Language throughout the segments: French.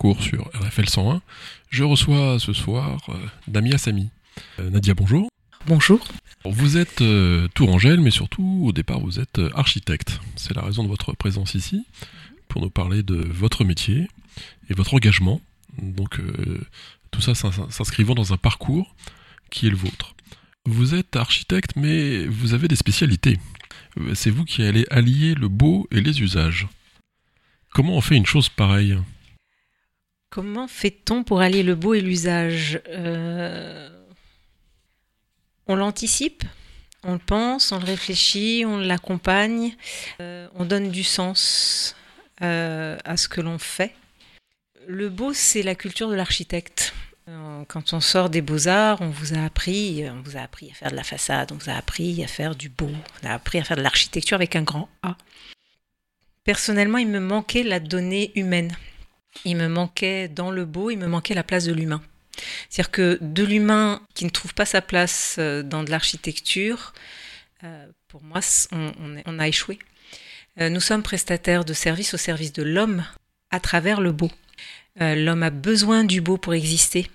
Parcours sur RFL 101. Je reçois ce soir euh, Damia Sami. Euh, Nadia, bonjour. Bonjour. Vous êtes euh, Tourangelle, mais surtout, au départ, vous êtes euh, architecte. C'est la raison de votre présence ici, pour nous parler de votre métier et votre engagement. Donc, tout ça s'ins- s'inscrivant dans un parcours qui est le vôtre. Vous êtes architecte, mais vous avez des spécialités. C'est vous qui allez allier le beau et les usages. Comment on fait une chose pareille? Comment fait-on pour allier le beau et l'usage Euh, On l'anticipe, on le pense, on le réfléchit, on l'accompagne, euh, on donne du sens euh, à ce que l'on fait. Le beau, c'est la culture de l'architecte. Quand on sort des beaux-arts, on vous a appris, on vous a appris à faire de la façade, on vous a appris à faire du beau, on a appris à faire de l'architecture avec un grand A. Personnellement, il me manquait la donnée humaine. Il me manquait dans le beau, il me manquait la place de l'humain. C'est-à-dire que de l'humain qui ne trouve pas sa place euh, dans de l'architecture, euh, pour moi, on, a échoué. Euh, Nous sommes prestataires de services au service de l'homme à travers le beau. L'homme a besoin du beau pour exister.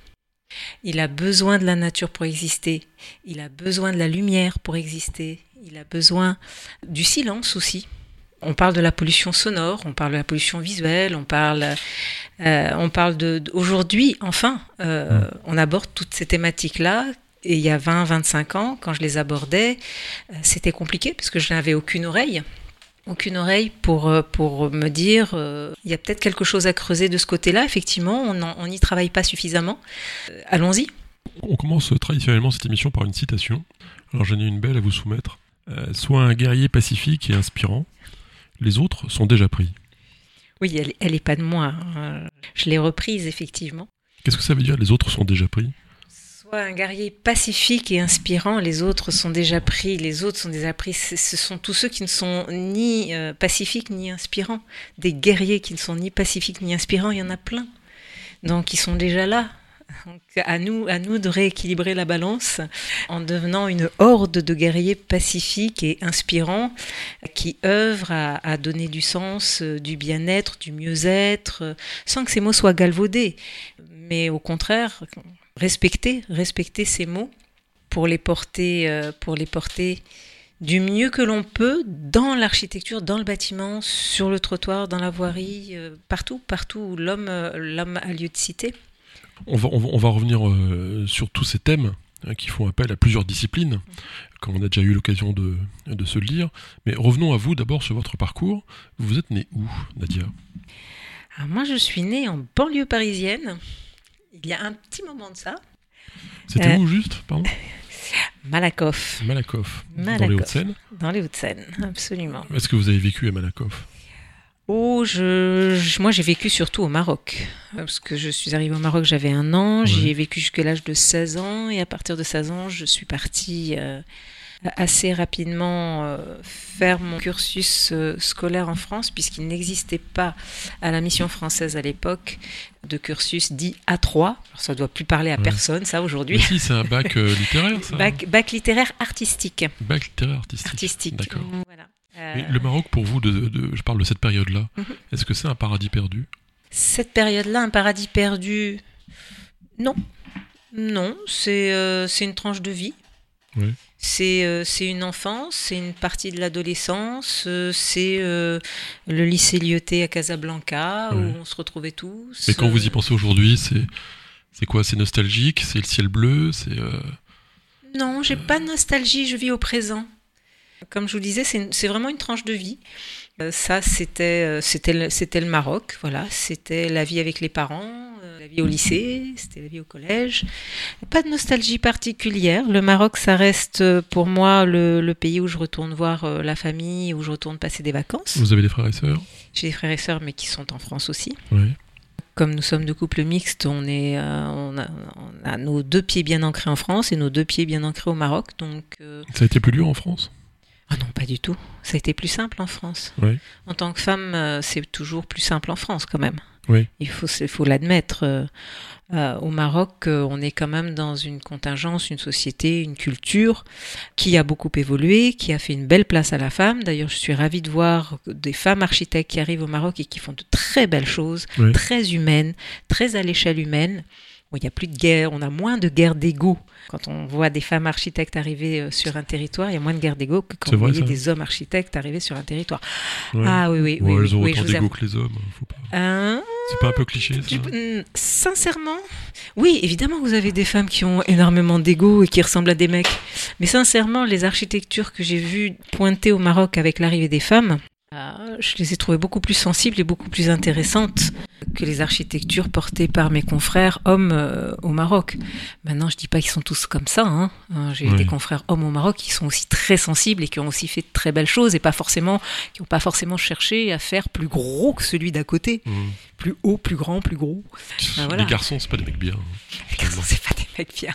Il a besoin de la nature pour exister. Il a besoin de la lumière pour exister. Il a besoin du silence aussi. On parle de la pollution sonore, on parle de la pollution visuelle, on parle, euh, on parle de, aujourd'hui, enfin, euh, on aborde toutes ces thématiques-là. Et il y a 20, 25 ans, quand je les abordais, euh, c'était compliqué parce que je n'avais aucune oreille. Aucune oreille pour, pour me dire, il y a peut-être quelque chose à creuser de ce côté-là. Effectivement, on n'y travaille pas suffisamment. Allons-y. On commence traditionnellement cette émission par une citation. Alors j'en ai une belle à vous soumettre. Sois un guerrier pacifique et inspirant. Les autres sont déjà pris. Oui, elle, elle est pas de moi. hein. Je l'ai reprise, effectivement. Qu'est-ce que ça veut dire les autres sont déjà pris? Soit un guerrier pacifique et inspirant, les autres sont déjà pris, les autres sont déjà pris. Ce ce sont tous ceux qui ne sont ni euh, pacifiques ni inspirants. Des guerriers qui ne sont ni pacifiques ni inspirants, il y en a plein. Donc ils sont déjà là. Donc, à nous, à nous de rééquilibrer la balance en devenant une horde de guerriers pacifiques et inspirants qui œuvrent à, donner du sens, euh, du bien-être, du mieux-être, euh, sans que ces mots soient galvaudés, mais au contraire respecter, respecter ces mots pour les porter, euh, pour les porter du mieux que l'on peut dans l'architecture, dans le bâtiment, sur le trottoir, dans la voirie, partout, partout où l'homme, l'homme a lieu de citer. On va, on va, on va revenir euh, sur tous ces thèmes hein, qui font appel à plusieurs disciplines, comme on a déjà eu l'occasion de, de se le dire. Mais revenons à vous d'abord sur votre parcours. Vous êtes né où, Nadia? Alors moi, je suis née en banlieue parisienne. Il y a un petit moment de ça, C'était Euh, où juste Pardon? Malakoff, Malakoff, dans les Malakoff. Hauts-de-Seine. dans les Hauts-de-Seine, absolument. Est-ce que vous avez vécu à Malakoff? Oh, je, je- moi j'ai vécu surtout au Maroc. Parce que je suis arrivée au Maroc, j'avais un an, j'y ai vécu jusqu'à l'âge de 16 ans, et à partir de 16 ans, je suis partie euh, assez rapidement euh, faire mon cursus euh, scolaire en France, puisqu'il n'existait pas à la mission française à l'époque de cursus dit A3. Alors, ça doit plus parler à Ouais. personne, ça aujourd'hui. si, c'est un bac euh, littéraire, ça Bac, bac littéraire artistique. Bac littéraire artistique. Artistique. D'accord. Voilà. Euh, Mais le Maroc, pour vous, de, de- je parle de cette période-là, Mhm. est-ce que c'est un paradis perdu? Cette période-là, un paradis perdu, non. Non, c'est euh, une tranche de vie. Oui. C'est euh, c'est une enfance, c'est une partie de l'adolescence, euh, c'est le lycée Lyoté à Casablanca Oui. où on se retrouvait tous. Mais quand vous y pensez aujourd'hui, c'est quoi? C'est nostalgique? C'est le ciel bleu? C'est Non, j'ai pas de nostalgie, je vis au présent. Comme je vous disais, c'est vraiment une tranche de vie. Euh, ça, c'était euh, le, le Maroc, voilà. C'était la vie avec les parents, euh, la vie au lycée, c'était la vie au collège. Pas de nostalgie particulière. Le Maroc, ça reste pour moi le, le pays où je retourne voir la famille, où je retourne passer des vacances. Vous avez des frères et sœurs? J'ai des frères et sœurs, mais qui sont en France aussi. Oui. Comme nous sommes de couple mixte, on, est, euh, on, a, on a nos deux pieds bien ancrés en France et nos deux pieds bien ancrés au Maroc. Donc, euh, Ça a été plus dur en France? Ah non, pas du tout. Ça a été plus simple en France. Oui. En tant que femme, euh, c'est toujours plus simple en France quand même. Oui. Il faut, faut l'admettre. euh, Euh, au Maroc, on est quand même dans une contingence, une société, une culture qui a beaucoup évolué, qui a fait une belle place à la femme. D'ailleurs, je suis ravie de voir des femmes architectes qui arrivent au Maroc et qui font de très belles choses, Oui. très humaines, très à l'échelle humaine. Il n'y a plus de guerre, on a moins de guerre d'ego. Quand on voit des femmes architectes arriver euh, sur un territoire, il y a moins de guerre d'ego que quand voyez ça. des hommes architectes arriver sur un territoire. Ouais. Ah oui, oui, Ouais, oui, elles ont oui, autant d'ego que les hommes. Faut pas... Hein C'est pas un peu cliché ça tu- mm, sincèrement, oui, évidemment vous avez des femmes qui ont énormément d'ego et qui ressemblent à des mecs. Mais sincèrement, les architectures que j'ai vues pointer au Maroc avec l'arrivée des femmes, je les ai trouvées beaucoup plus sensibles et beaucoup plus intéressantes que les architectures portées par mes confrères hommes euh, au Maroc. Maintenant, je dis pas qu'ils sont tous comme ça. Hein. Euh, J'ai Oui. des confrères hommes au Maroc qui sont aussi très sensibles et qui ont aussi fait de très belles choses et pas forcément, qui n'ont pas forcément cherché à faire plus gros que celui d'à côté, Mmh. plus haut, plus grand, plus gros. Ah, voilà. Les garçons, c'est pas des mecs bien. Les garçons, c'est pas mecs bien.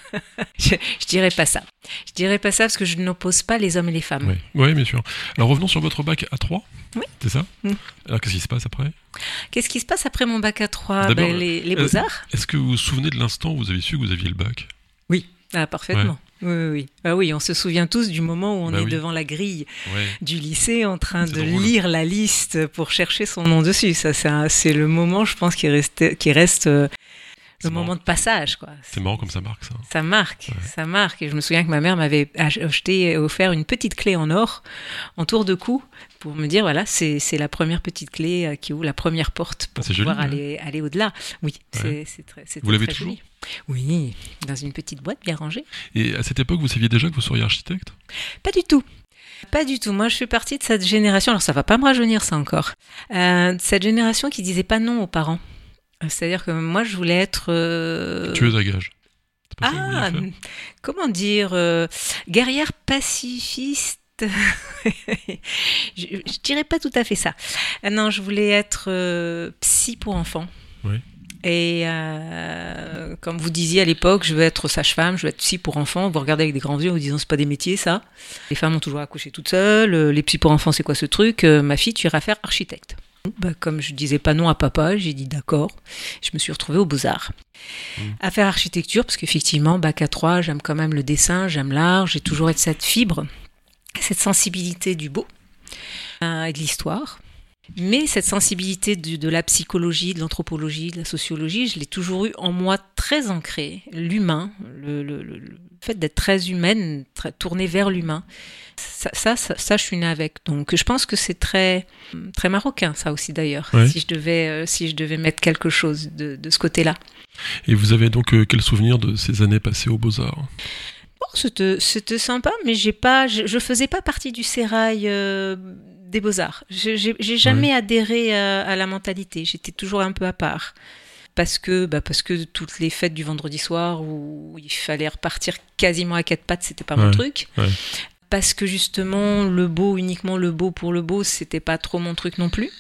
je, je dirais pas ça. Je dirais pas ça parce que je n'oppose pas les hommes et les femmes. Oui, bien sûr. Alors revenons sur votre bac à 3. Oui. C'est ça. Alors qu'est-ce qui se passe après? Qu'est-ce qui se passe après mon bac à 3 D'abord, ben, Les, les euh, beaux-arts Est-ce que vous vous souvenez de l'instant où vous avez su que vous aviez le bac? Ah, parfaitement. Oui, oui, oui. Ah oui, on se souvient tous du moment où on Bah est oui. devant la grille Ouais. du lycée en train de drôle. lire la liste pour chercher son nom dessus. Ça, c'est le moment, je pense, qui reste, qui reste le marrant. moment de passage. Quoi. C'est marrant comme ça marque ça. Ça marque, Ouais. ça marque. Et je me souviens que ma mère m'avait acheté, offert une petite clé en or, en tour de cou, pour me dire voilà, c'est la première petite clé euh, qui ouvre la première porte pour Ah, pouvoir joli, aller, aller au-delà. Oui, c'est Ouais. c'est très, Vous l'avez toujours joli. Oui, dans une petite boîte bien rangée. Et à cette époque, vous saviez déjà que vous seriez architecte? Pas du tout. Pas du tout. Moi, je fais partie de cette génération. Alors, ça va pas me rajeunir, ça encore. Euh, de cette génération qui disait pas non aux parents. Euh, C'est-à-dire que moi, je voulais être. euh, Tueuse à gage. C'est pas ça que vous Ah, comment dire euh, Guerrière pacifiste. je, je dirais pas tout à fait ça. Ah non, je voulais être euh, psy pour enfants. Oui. Et euh, comme vous disiez à l'époque, je veux être sage-femme, je veux être psy pour enfants. Vous regardez avec des grands yeux en vous disant c'est pas des métiers ça. Les femmes ont toujours accouché toutes seules. euh, Les psys pour enfants c'est quoi ce truc? Euh, Ma fille, tu iras faire architecte. Bah, comme je disais pas non à papa, j'ai dit d'accord. Je me suis retrouvée aux Beaux-Arts. À faire architecture, parce qu'effectivement, bac à 3, j'aime quand même le dessin, j'aime l'art, j'ai toujours été cette fibre, cette sensibilité du beau euh, et de l'histoire. Mais cette sensibilité du- de la psychologie, de l'anthropologie, de la sociologie, je l'ai toujours eu en moi très ancrée. L'humain, le, le- le- le fait d'être très humaine, très tournée vers l'humain. Ça, ça, ça, ça, je suis née avec. Donc, je pense que c'est très, très marocain, ça aussi d'ailleurs. Ouais. Si je devais, euh, si je devais mettre quelque chose de, de ce côté-là. Et vous avez donc euh, quel souvenir de ces années passées aux Beaux-Arts? Bon, c'était, sympa, mais j'ai pas, je, je faisais pas partie du sérail euh, des beaux-arts. Je- J'ai, jamais adhéré à, à la mentalité. J'étais toujours un peu à part. Parce que, bah parce que toutes les fêtes du vendredi soir où il fallait repartir quasiment à quatre pattes, c'était pas mon truc. ouais. Parce que justement, le beau, uniquement le beau pour le beau, c'était pas trop mon truc non plus.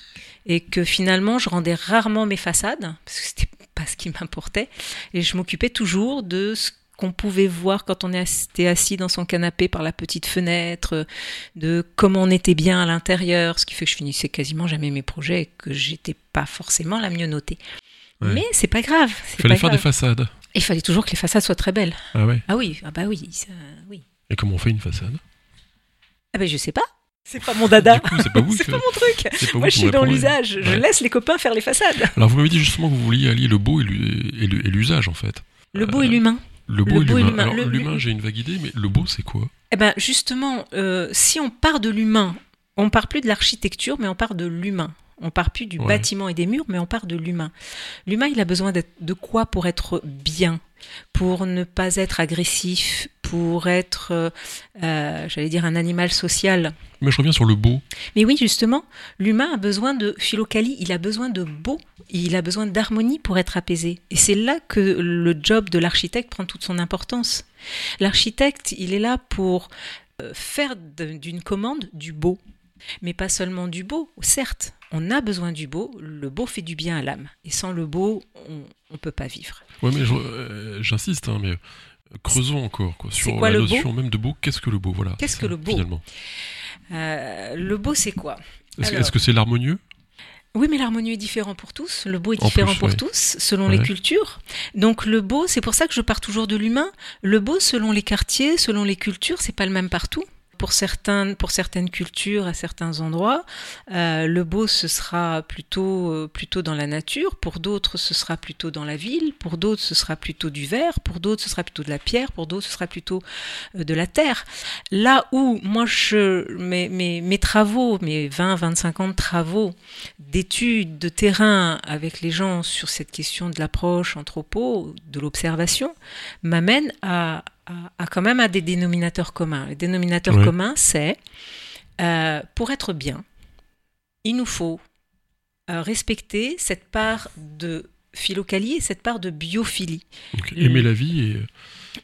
Et que finalement, je rendais rarement mes façades, parce que c'était pas ce qui m'importait. Et je m'occupais toujours de ce qu'on pouvait voir quand on était assis dans son canapé par la petite fenêtre, de comment on était bien à l'intérieur, ce qui fait que je finissais quasiment jamais mes projets et que j'étais pas forcément la mieux notée. Ouais. Mais c'est pas grave. Il fallait faire des façades. Il fallait toujours que les façades soient très belles. Ah ouais Ah oui, ah bah oui, ça- oui. Et comment on fait une façade? Ah ben je sais pas. C'est pas mon dada. C'est pas que- pas mon truc. pas Moi, vous je suis dans l'usage. Je laisse les copains faire les façades. Alors vous m'avez dit justement que vous vouliez allier le beau et l'u- et l'u- et l'usage en fait. Le beau Euh, et l'humain. Le beau Le et l'humain. l'humain. Alors Le- l'humain, j'ai une vague idée, mais le beau c'est quoi? Eh ben, justement, euh, si on part de l'humain, on part plus de l'architecture, mais on part de l'humain. On part plus du Ouais. bâtiment et des murs, mais on part de l'humain. L'humain, il a besoin de quoi pour être bien, pour ne pas être agressif, pour être, euh, euh, j'allais dire, un animal social. Mais je reviens sur le beau. Mais oui, justement, l'humain a besoin de philocalie, il a besoin de beau, il a besoin d'harmonie pour être apaisé. Et c'est là que le job de l'architecte prend toute son importance. L'architecte, il est là pour euh, faire d'une commande du beau. Mais pas seulement du beau, certes, on a besoin du beau, le beau fait du bien à l'âme. Et sans le beau, on ne peut pas vivre. Ouais, mais euh, j'insiste, hein, mais creusons encore quoi, sur quoi la notion même de beau. Qu'est-ce que le beau Voilà. Qu'est-ce que le beau Finalement. Euh, le beau, c'est quoi Est-ce Alors- que c'est l'harmonieux Oui, mais l'harmonie est différent pour tous. Le beau est différent pour tous, selon les cultures. Donc le beau, c'est pour ça que je pars toujours de l'humain. Le beau, selon les quartiers, selon les cultures, c'est pas le même partout pour, certains, pour certaines cultures, à certains endroits, euh, le beau, ce sera plutôt, euh, plutôt dans la nature, pour d'autres, ce sera plutôt dans la ville, pour d'autres, ce sera plutôt du verre, pour d'autres, ce sera plutôt de la pierre, pour d'autres, ce sera plutôt euh, de la terre. Là où moi, je, mes, mes, mes travaux, mes 20, 25 ans de travaux, d'études de terrain avec les gens sur cette question de l'approche anthropo, de l'observation, m'amènent à, a, quand même à des dénominateurs communs. Le dénominateur commun, c'est euh, pour être bien, il nous faut euh, respecter cette part de philocalie et cette part de biophilie. aimer la vie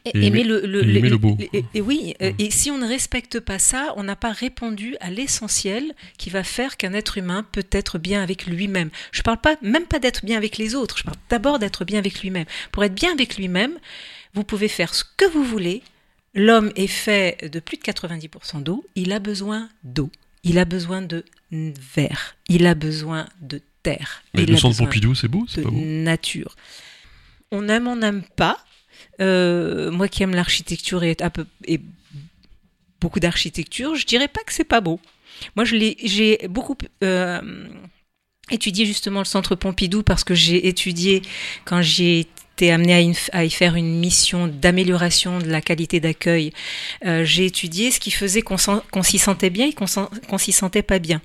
et, aimer, le, beau. Et, oui, euh, et si on ne respecte pas ça, on n'a pas répondu à l'essentiel qui va faire qu'un être humain peut être bien avec lui-même. Je ne parle pas, même pas d'être bien avec les autres, je parle d'abord d'être bien avec lui-même. Pour être bien avec lui-même, vous pouvez faire ce que vous voulez. L'homme est fait de plus de 90% d'eau. Il a besoin d'eau. Il a besoin de verre. Il a besoin de terre. Mais le centre Pompidou, c'est beau, c'est pas beau? Nature. On aime, on n'aime pas. Euh, moi qui aime l'architecture et, et, beaucoup d'architecture, je dirais pas que c'est pas beau. Moi, j'ai beaucoup euh, étudié justement le centre Pompidou parce que j'ai étudié quand j'ai été amené à, y faire une mission d'amélioration de la qualité d'accueil. Euh, j'ai étudié ce qui faisait qu'on s'y sentait bien et qu'on s'y sentait pas bien.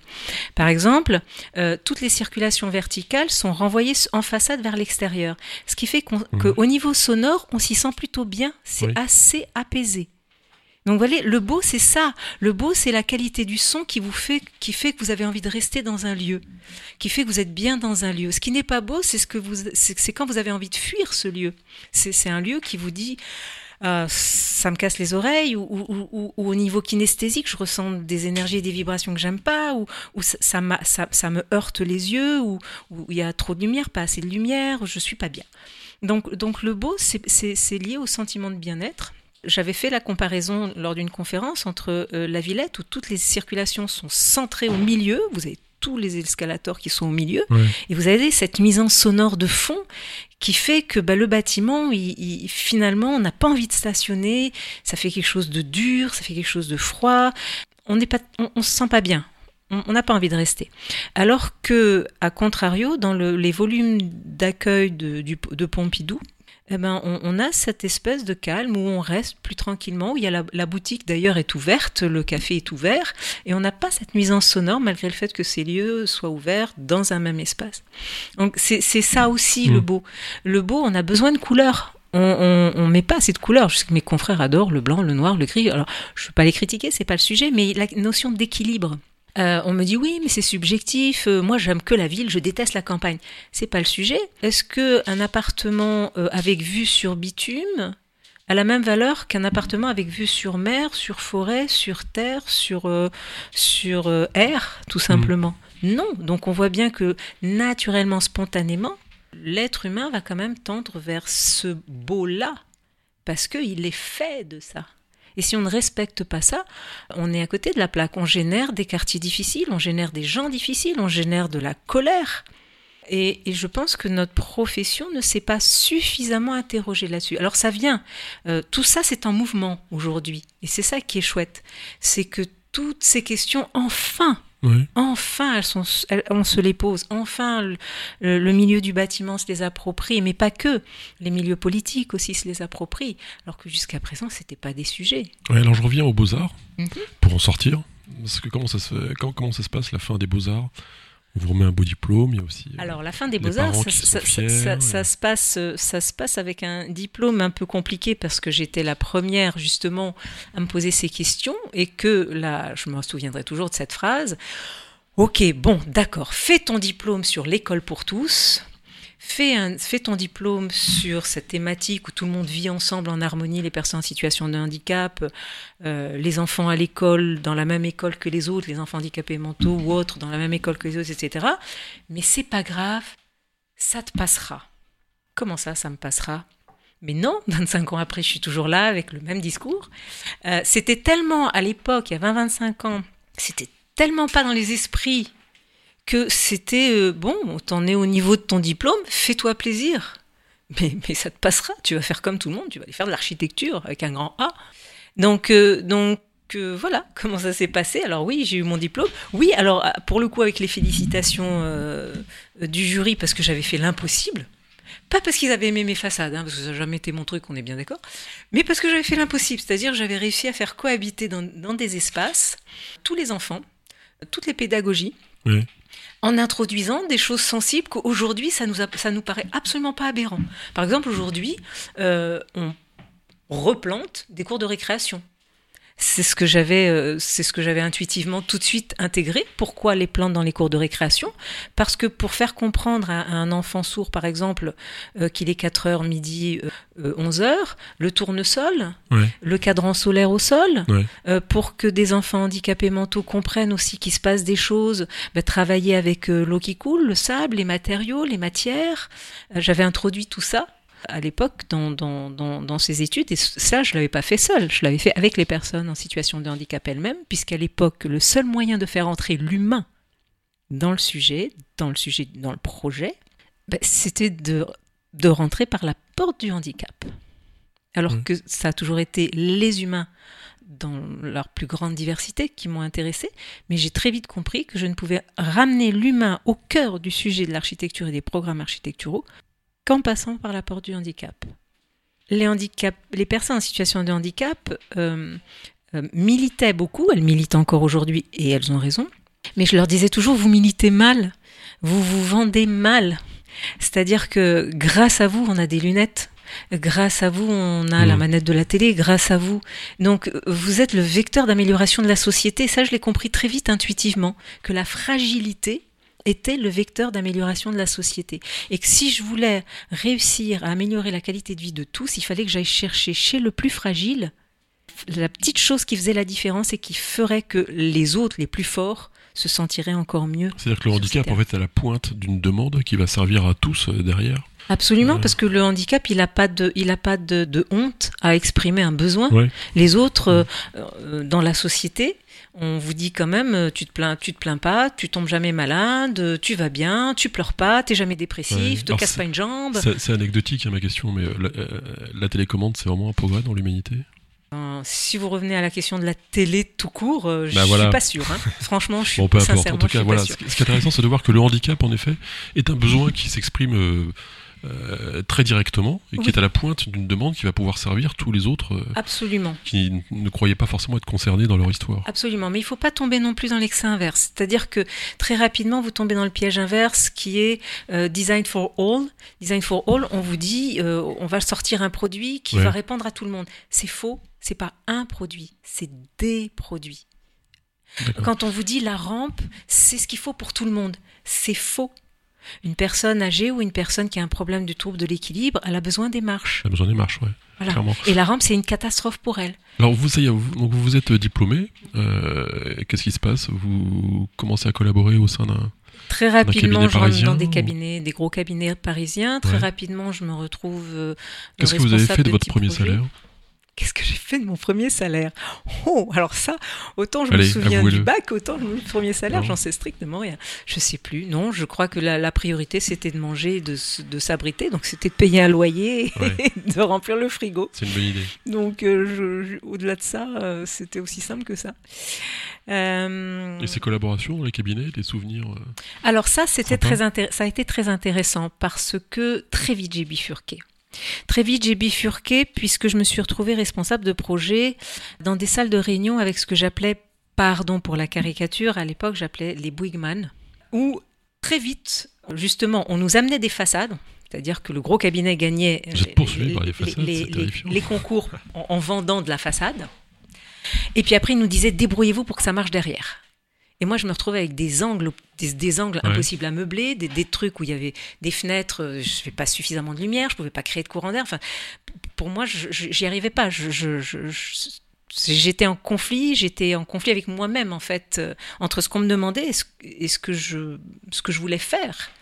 Par exemple, euh, toutes les circulations verticales sont renvoyées en façade vers l'extérieur, ce qui fait mmh. qu'au niveau sonore, on s'y sent plutôt bien, c'est assez apaisé. Donc vous voyez, le beau c'est ça. Le beau c'est la qualité du son qui vous fait, qui fait que vous avez envie de rester dans un lieu, qui fait que vous êtes bien dans un lieu. Ce qui n'est pas beau, c'est ce que vous, c'est quand vous avez envie de fuir ce lieu. C'est un lieu qui vous dit. Euh, ça me casse les oreilles, ou, au niveau kinesthésique, je ressens des énergies et des vibrations que j'aime pas, ou, ça, ça, ça, me heurte les yeux, ou il y a trop de lumière, pas assez de lumière, je suis pas bien. Donc, donc le beau, c'est lié au sentiment de bien-être j'avais fait la comparaison lors d'une conférence entre euh, la Villette, où toutes les circulations sont centrées au milieu, vous avez tous les escalators qui sont au milieu, et vous avez cette mise en sonore de fond qui fait que bah, le bâtiment, il, finalement, on n'a pas envie de stationner, ça fait quelque chose de dur, ça fait quelque chose de froid, on pas, on, se sent pas bien. On n'a pas envie de rester. Alors que, à contrario, dans les volumes d'accueil de, de Pompidou, eh ben, on, a cette espèce de calme où on reste plus tranquillement, où il y a la, boutique d'ailleurs est ouverte, le café est ouvert, et on n'a pas cette nuisance sonore malgré le fait que ces lieux soient ouverts dans un même espace. Donc c'est ça aussi le mm. beau. Le beau, on a besoin de couleurs on, on, met pas assez de couleurs. Je sais que mes confrères adorent le blanc, le noir, le gris. Alors, je ne veux pas les critiquer, c'est pas le sujet, mais la notion d'équilibre. Euh, on me dit oui, mais c'est subjectif. Euh, moi, j'aime que la ville, je déteste la campagne. C'est pas le sujet. Est-ce que un appartement euh, avec vue sur bitume a la même valeur qu'un appartement avec vue sur mer, sur forêt, sur terre, sur sur air, tout mmh. simplement Non. Donc, on voit bien que naturellement, spontanément, l'être humain va quand même tendre vers ce beau-là parce qu'il est fait de ça. Et si on ne respecte pas ça, on est à côté de la plaque. On génère des quartiers difficiles, on génère des gens difficiles, on génère de la colère. Et, je pense que notre profession ne s'est pas suffisamment interrogée là-dessus. Alors ça vient, euh, tout ça c'est en mouvement aujourd'hui. Et c'est ça qui est chouette. C'est que toutes ces questions, enfin, Enfin, elles sont, on se les pose. Enfin, le, milieu du bâtiment se les approprie, mais pas que. Les milieux politiques aussi se les approprient, alors que jusqu'à présent, c'était pas des sujets. alors je reviens aux beaux arts mhm. pour en sortir. Parce que comment ça se, comment, comment ça se passe la fin des beaux arts on vous remet un beau diplôme, il y a aussi. Euh, Alors la fin des beaux-arts, ça, se passe, ça se passe avec un diplôme un peu compliqué parce que j'étais la première justement à me poser ces questions et que là, je me souviendrai toujours de cette phrase. Ok, bon, d'accord, fais ton diplôme sur l'école pour tous, Fais, ton diplôme sur cette thématique où tout le monde vit ensemble en harmonie, les personnes en situation de handicap, euh, les enfants à l'école, dans la même école que les autres, les enfants handicapés mentaux ou autres, dans la même école que les autres, etc. Mais c'est pas grave, ça te passera. Comment ça, ça me passera? Mais non, 25 ans après, je suis toujours là avec le même discours. Euh, c'était tellement, à l'époque, il y a 20-25 ans, c'était tellement pas dans les esprits que c'était euh, bon, t'en es au niveau de ton diplôme, fais-toi plaisir. Mais, mais, ça te passera, tu vas faire comme tout le monde, tu vas aller faire de l'architecture avec un grand A. Donc, euh, donc euh, voilà comment ça s'est passé. Alors oui, j'ai eu mon diplôme. Oui, alors pour le coup avec les félicitations du jury parce que j'avais fait l'impossible. Pas parce qu'ils avaient aimé mes façades, hein, parce que ça n'a jamais été mon truc, on est bien d'accord, mais parce que j'avais fait l'impossible, c'est-à-dire j'avais réussi à faire cohabiter dans, dans, des espaces tous les enfants, toutes les pédagogies, oui en introduisant des choses sensibles qu'aujourd'hui, ça nous, ça nous paraît absolument pas aberrant. Par exemple, aujourd'hui, euh, on replante des cours de récréation. C'est ce que j'avais, euh, c'est ce que j'avais intuitivement tout de suite intégré. Pourquoi les plantes dans les cours de récréation? Parce que pour faire comprendre à, un enfant sourd, par exemple, euh, qu'il est 4 heures, midi, 11 euh, heures, le tournesol, le cadran solaire au sol, pour que des enfants handicapés mentaux comprennent aussi qu'il se passe des choses, bah, travailler avec l'eau qui coule, le sable, les matériaux, les matières. j'avais introduit tout ça à l'époque dans, dans, dans, dans, ces études. Et ça, je ne l'avais pas fait seul, je l'avais fait avec les personnes en situation de handicap elles-mêmes, puisqu'à l'époque, le seul moyen de faire entrer l'humain dans le sujet, dans le sujet, dans le projet, ben, c'était de, de rentrer par la porte du handicap. Alors mmh. que ça a toujours été les humains dans leur plus grande diversité qui m'ont intéressé, mais j'ai très vite compris que je ne pouvais ramener l'humain au cœur du sujet de l'architecture et des programmes architecturaux qu'en passant par la porte du handicap. Les, les personnes en situation de handicap euh, euh, militaient beaucoup, elles militent encore aujourd'hui et elles ont raison, mais je leur disais toujours, vous militez mal, vous vous vendez mal. C'est-à-dire que grâce à vous, on a des lunettes, grâce à vous, on a la mmh. manette de la télé, grâce à vous. Donc, vous êtes le vecteur d'amélioration de la société. Ça, je l'ai compris très vite intuitivement, que la fragilité était le vecteur d'amélioration de la société. Et que si je voulais réussir à améliorer la qualité de vie de tous, il fallait que j'aille chercher chez le plus fragile la petite chose qui faisait la différence et qui ferait que les autres, les plus forts, se sentiraient encore mieux. C'est-à-dire que le handicap, en fait, est à la pointe d'une demande qui va servir à tous euh, derrière. Absolument, parce que le handicap, il n'a pas, de, il a pas de, de, honte à exprimer un besoin. Les autres, euh, euh, dans la société, on vous dit quand même, euh, tu te plains, tu te plains pas, tu tombes jamais malade, tu vas bien, tu pleures pas, t'es jamais dépressif, ouais. te casse pas une jambe. C'est anecdotique hein, ma question, mais euh, la, télécommande, c'est vraiment un progrès dans l'humanité? Si vous revenez à la question de la télé tout court, je ne bah suis pas sûr. Hein. Franchement, je suis bon, peu importe. En tout cas, voilà. Ce qui est intéressant, c'est de voir que le handicap, en effet, est un besoin qui s'exprime euh, très directement et qui est à la pointe d'une demande qui va pouvoir servir tous les autres euh, Absolument. qui ne croyaient pas forcément être concernés dans leur histoire. Absolument, mais il ne faut pas tomber non plus dans l'excès inverse. C'est-à-dire que très rapidement, vous tombez dans le piège inverse qui est euh, Design for All. Design for All, on vous dit, on va sortir un produit qui va répondre à tout le monde. C'est faux, c'est pas un produit, c'est des produits. Quand on vous dit la rampe, c'est ce qu'il faut pour tout le monde, c'est faux. Une personne âgée ou une personne qui a un problème du trouble de l'équilibre, elle a besoin des marches. Elle a besoin des marches, oui. Et la rampe, c'est une catastrophe pour elle. Alors, vous, vous, donc vous êtes diplômé. Euh, qu'est-ce qui se passe? Vous commencez à collaborer au sein d'un. Très rapidement, je rentre dans des cabinets, des gros cabinets parisiens. Très rapidement, je me retrouve. Euh, qu'est-ce que vous avez fait de votre premier salaire? Qu'est-ce que j'ai fait de mon premier salaire? Oh, alors ça, autant je me souviens du bac, autant le premier salaire, j'en sais strictement rien. Je sais plus. Non, je crois que la, priorité c'était de manger, de, de s'abriter, donc c'était de payer un loyer et de remplir le frigo. C'est une bonne idée. Donc, euh, au-delà de ça, euh, c'était aussi simple que ça. Euh, et ces collaborations dans les cabinets, des souvenirs Alors ça, c'était très ça a été très intéressant parce que très vite j'ai bifurqué. Très vite, j'ai bifurqué puisque je me suis retrouvée responsable de projet dans des salles de réunion avec ce que j'appelais, pardon pour la caricature, à l'époque j'appelais les Bouygues où très vite, justement, on nous amenait des façades, c'est-à-dire que le gros cabinet gagnait les, concours en, vendant de la façade. Et puis après, il nous disait débrouillez-vous pour que ça marche derrière. Et moi, je me retrouvais avec des angles, des, angles impossibles à meubler, des, trucs où il y avait des fenêtres, euh, je n'avais pas suffisamment de lumière, je ne pouvais pas créer de courant d'air. Enfin, pour moi, j'y arrivais pas. j'étais en conflit, j'étais en conflit avec moi-même en fait, euh, entre ce qu'on me demandait et ce, que je, ce que je voulais faire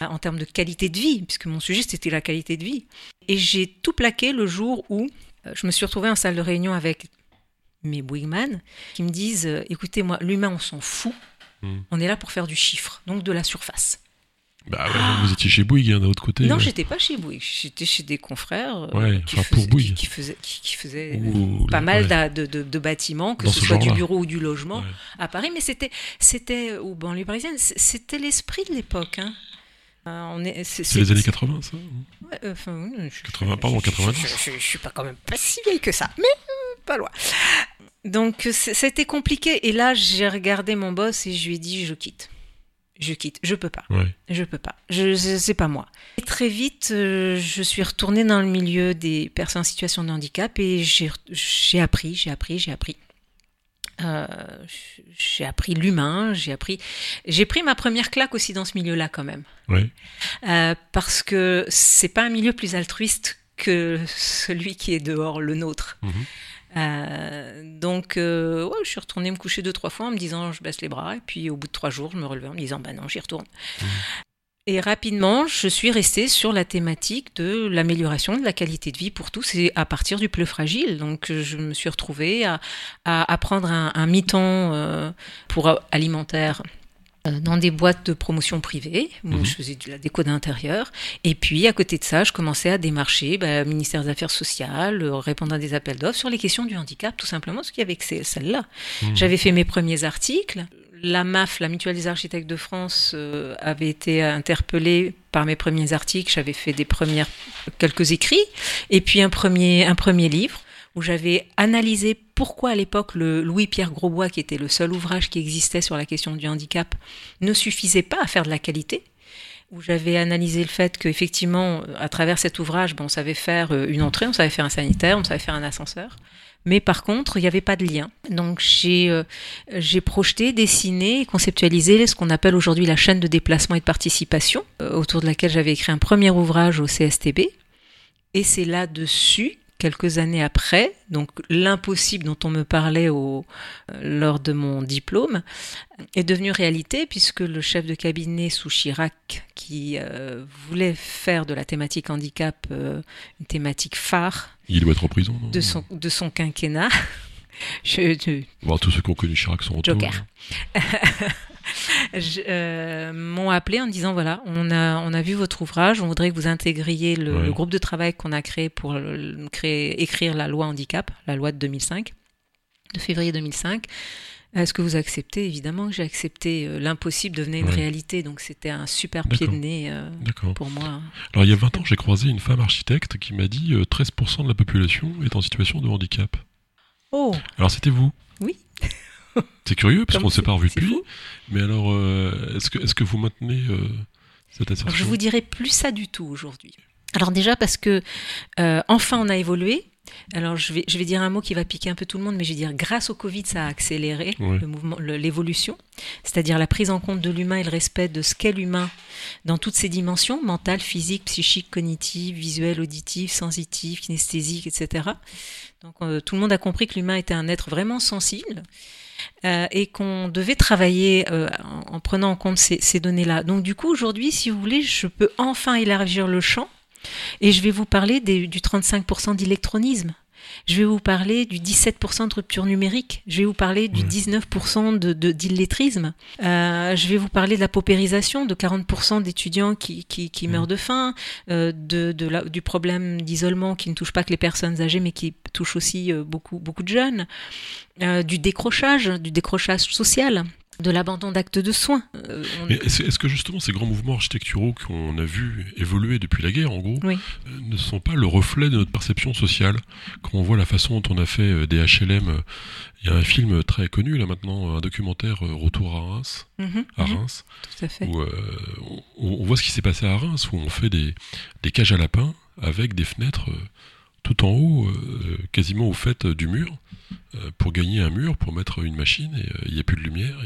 en termes de qualité de vie, puisque mon sujet c'était la qualité de vie. Et j'ai tout plaqué le jour où euh, je me suis retrouvée en salle de réunion avec mes Bouygues qui me disent euh, écoutez, moi, l'humain, on s'en fout. Hmm. On est là pour faire du chiffre, donc de la surface. Bah ouais, vous étiez chez Bouygues, hein, de l'autre côté. non, ouais. j'étais pas chez Bouygues, j'étais chez des confrères euh, Ouais, qui, enfin, faisaient, qui, qui faisaient, qui- qui faisaient, Ou- pas mal de, de- de bâtiments, que Dans ce ce soit du bureau ou du logement à Paris, mais c'était, c'était ou banlieue parisienne, c- c'était l'esprit de l'époque. Hein. Euh, est, c'est, les années 80, ça euh, enfin, je- 80, pardon, je- 90. Je, je- je suis pas quand même pas si vieille que ça, mais pas loin. Donc c'était compliqué. Et là, j'ai regardé mon boss et je lui ai dit je quitte. Je quitte. Je peux pas. Ouais. Je peux pas. Je, c'est pas moi. Et très vite, euh, je suis retournée dans le milieu des personnes en situation de handicap et j'ai, j'ai appris, j'ai appris, j'ai appris. Euh, j'ai appris l'humain, j'ai appris, j'ai pris ma première claque aussi dans ce milieu-là quand même. Euh, parce que c'est pas un milieu plus altruiste que celui qui est dehors, le nôtre. Mhm. Euh, donc, euh, ouais, je suis retournée me coucher deux, trois fois en me disant je baisse les bras. Et puis, au bout de trois jours, je me relevais en me disant bah non, j'y retourne. Et rapidement, je suis restée sur la thématique de l'amélioration de la qualité de vie pour tous et à partir du plus fragile. Donc, je me suis retrouvée à, à, à prendre un, un mi-temps euh, pour alimentaire dans des boîtes de promotion privée, où Mhm. je faisais de la déco d'intérieur. Et puis, à côté de ça, je commençais à démarcher bah, ministère des Affaires sociales, euh, répondre à des appels d'offres sur les questions du handicap, tout simplement, parce qu'il y avait que celle-là. Mhm. J'avais fait mes premiers articles. La MAF, la Mutuelle des architectes de France, euh, avait été interpellée par mes premiers articles. J'avais fait des premières, quelques écrits, et puis un premier, un premier livre où j'avais analysé pourquoi à l'époque le Louis-Pierre Grosbois, qui était le seul ouvrage qui existait sur la question du handicap, ne suffisait pas à faire de la qualité où j'avais analysé le fait qu'effectivement, à travers cet ouvrage, bon, on savait faire euh, une entrée, on savait faire un sanitaire, on savait faire un ascenseur. Mais par contre, il n'y avait pas de lien. Donc j'ai euh, projeté, dessiné conceptualisé ce qu'on appelle aujourd'hui la chaîne de déplacement et de participation, euh, autour de laquelle j'avais écrit un premier ouvrage au CSTB. Et c'est là-dessus, quelques années après, donc l'impossible dont on me parlait au, euh, lors de mon diplôme, est devenu réalité puisque le chef de cabinet sous Chirac, qui euh, voulait faire de la thématique handicap euh, une thématique phare Il doit être en prison, de son, de son quinquennat, je, je- Bon, tous ceux qui ont connu Chirac sont retournés. Joker. je- euh, m'ont appelé en me disant voilà, on a, on a vu votre ouvrage, on voudrait que vous intégriez le, Ouais. le groupe de travail qu'on a créé pour le- créer, écrire la loi handicap, la loi de 2005, de février 2005. Est-ce que vous acceptez? Évidemment que j'ai accepté. Euh, L'impossible devenait une Ouais. réalité, donc c'était un super pied de nez euh, pour moi. Alors, il y a 20 ans, j'ai croisé une femme architecte qui m'a dit euh, 13% de la population est en situation de handicap. Oh, Alors, c'était vous? C'est curieux, parce qu'on ne s'est pas revu depuis. fou. Mais alors, euh, est-ce que, est que vous maintenez euh, cette Alors, je assertion? vous dirai plus ça du tout aujourd'hui. Alors déjà parce que euh, enfin on a évolué. Alors je vais, je vais dire un mot qui va piquer un peu tout le monde, mais je vais dire grâce au Covid ça a accéléré le mouvement, l'évolution, c'est-à-dire la prise en compte de l'humain et le respect de ce qu'est l'humain dans toutes ses dimensions mentale, physique, psychique, cognitive, visuelle, auditive, sensitive, kinesthésique, etc. Donc euh, tout le monde a compris que l'humain était un être vraiment sensible. Euh, et qu'on devait travailler euh, en, en prenant en compte ces, données-là. Donc du coup, aujourd'hui, si vous voulez, je peux enfin élargir le champ et je vais vous parler du 35% d'électronisme. Je vais vous parler du 17% de rupture numérique. Je vais vous parler du Ouais. 19% de, de- d'illettrisme. Euh, je vais vous parler de la paupérisation, de 40% d'étudiants qui, qui, qui Ouais. meurent de faim, euh, de, de la- du problème d'isolement qui ne touche pas que les personnes âgées, mais qui touche aussi euh, beaucoup, beaucoup de jeunes, euh, du décrochage, du décrochage social, de l'abandon d'actes de soins. Euh, est-ce que justement ces grands mouvements architecturaux qu'on a vus évoluer depuis la guerre, en gros, Oui. euh, ne sont pas le reflet de notre perception sociale Quand on voit la façon dont on a fait euh, des HLM, il y a un film très connu là maintenant, un documentaire Retour à Reims, Mhm, à mhm, Reims, tout à fait. où euh, on, on voit ce qui s'est passé à Reims, où on fait des, des cages à lapins avec des fenêtres euh, tout en haut, euh, quasiment au fait du mur, euh, pour gagner un mur, pour mettre une machine, et euh, il n'y a plus de lumière.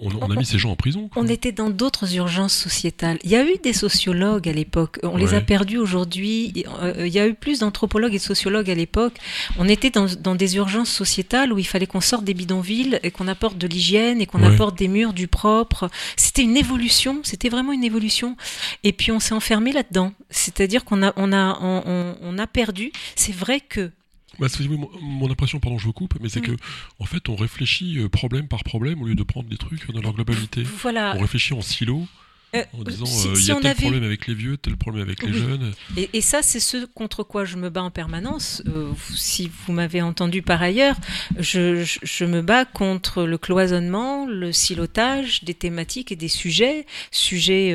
On, on a mis ces gens en prison. quoi. On était dans d'autres urgences sociétales. Il y a eu des sociologues à l'époque. On les a perdus aujourd'hui. Euh, Il y a eu plus d'anthropologues et de sociologues à l'époque. On était dans, dans des urgences sociétales où il fallait qu'on sorte des bidonvilles et qu'on apporte de l'hygiène et qu'on Ouais. apporte des murs, du propre. C'était une évolution. C'était vraiment une évolution. Et puis on s'est enfermé là-dedans. C'est-à-dire qu'on a, on a, on a perdu. C'est vrai que Bah, mon, mon impression, pardon, je vous coupe, mais c'est Mm. que en fait, on réfléchit euh, problème par problème au lieu de prendre les trucs dans leur globalité. Voilà. On réfléchit en silo, Euh, en disant si- euh, il si y a tel avait- problème avec les vieux, tel problème avec les Oui. jeunes. Et, et ça, c'est ce contre quoi je me bats en permanence. Euh, si vous m'avez entendu par ailleurs, je, je- je me bats contre le cloisonnement, le silotage des thématiques et des sujets, sujets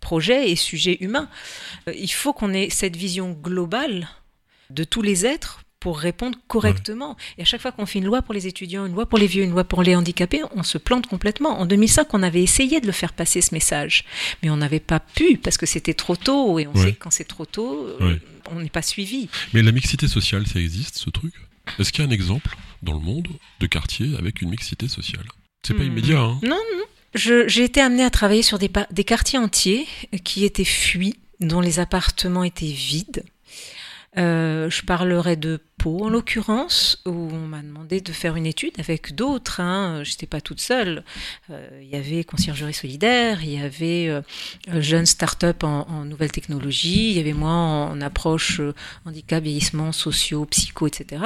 projets et sujets humains. Il faut qu'on ait cette vision globale de tous les êtres pour répondre correctement. Et à chaque fois qu'on fait une loi pour les étudiants, une loi pour les vieux, une loi pour les handicapés, on se plante complètement. En 2005, on avait essayé de le faire passer ce message, mais on n'avait pas pu parce que c'était trop tôt. Et on Ouais. sait que quand c'est trop tôt, euh, Ouais. on n'est pas suivi. Mais la mixité sociale, ça existe, ce truc? Est-ce qu'il y a un exemple dans le monde de quartier avec une mixité sociale? C'est pas Hmm. immédiat, hein Non, non. J'ai été amenée à travailler sur des, des quartiers entiers qui étaient fuis, dont les appartements étaient vides. Euh, je parlerai de Pau en l'occurrence, où on m'a demandé de faire une étude avec d'autres. Hein. Je n'étais pas toute seule. Euh, il y avait Conciergerie Solidaire, il y avait euh, euh, Jeunes Start-up en, en nouvelles technologies, il y avait moi en, en approche handicap, vieillissement, sociaux, psycho, etc.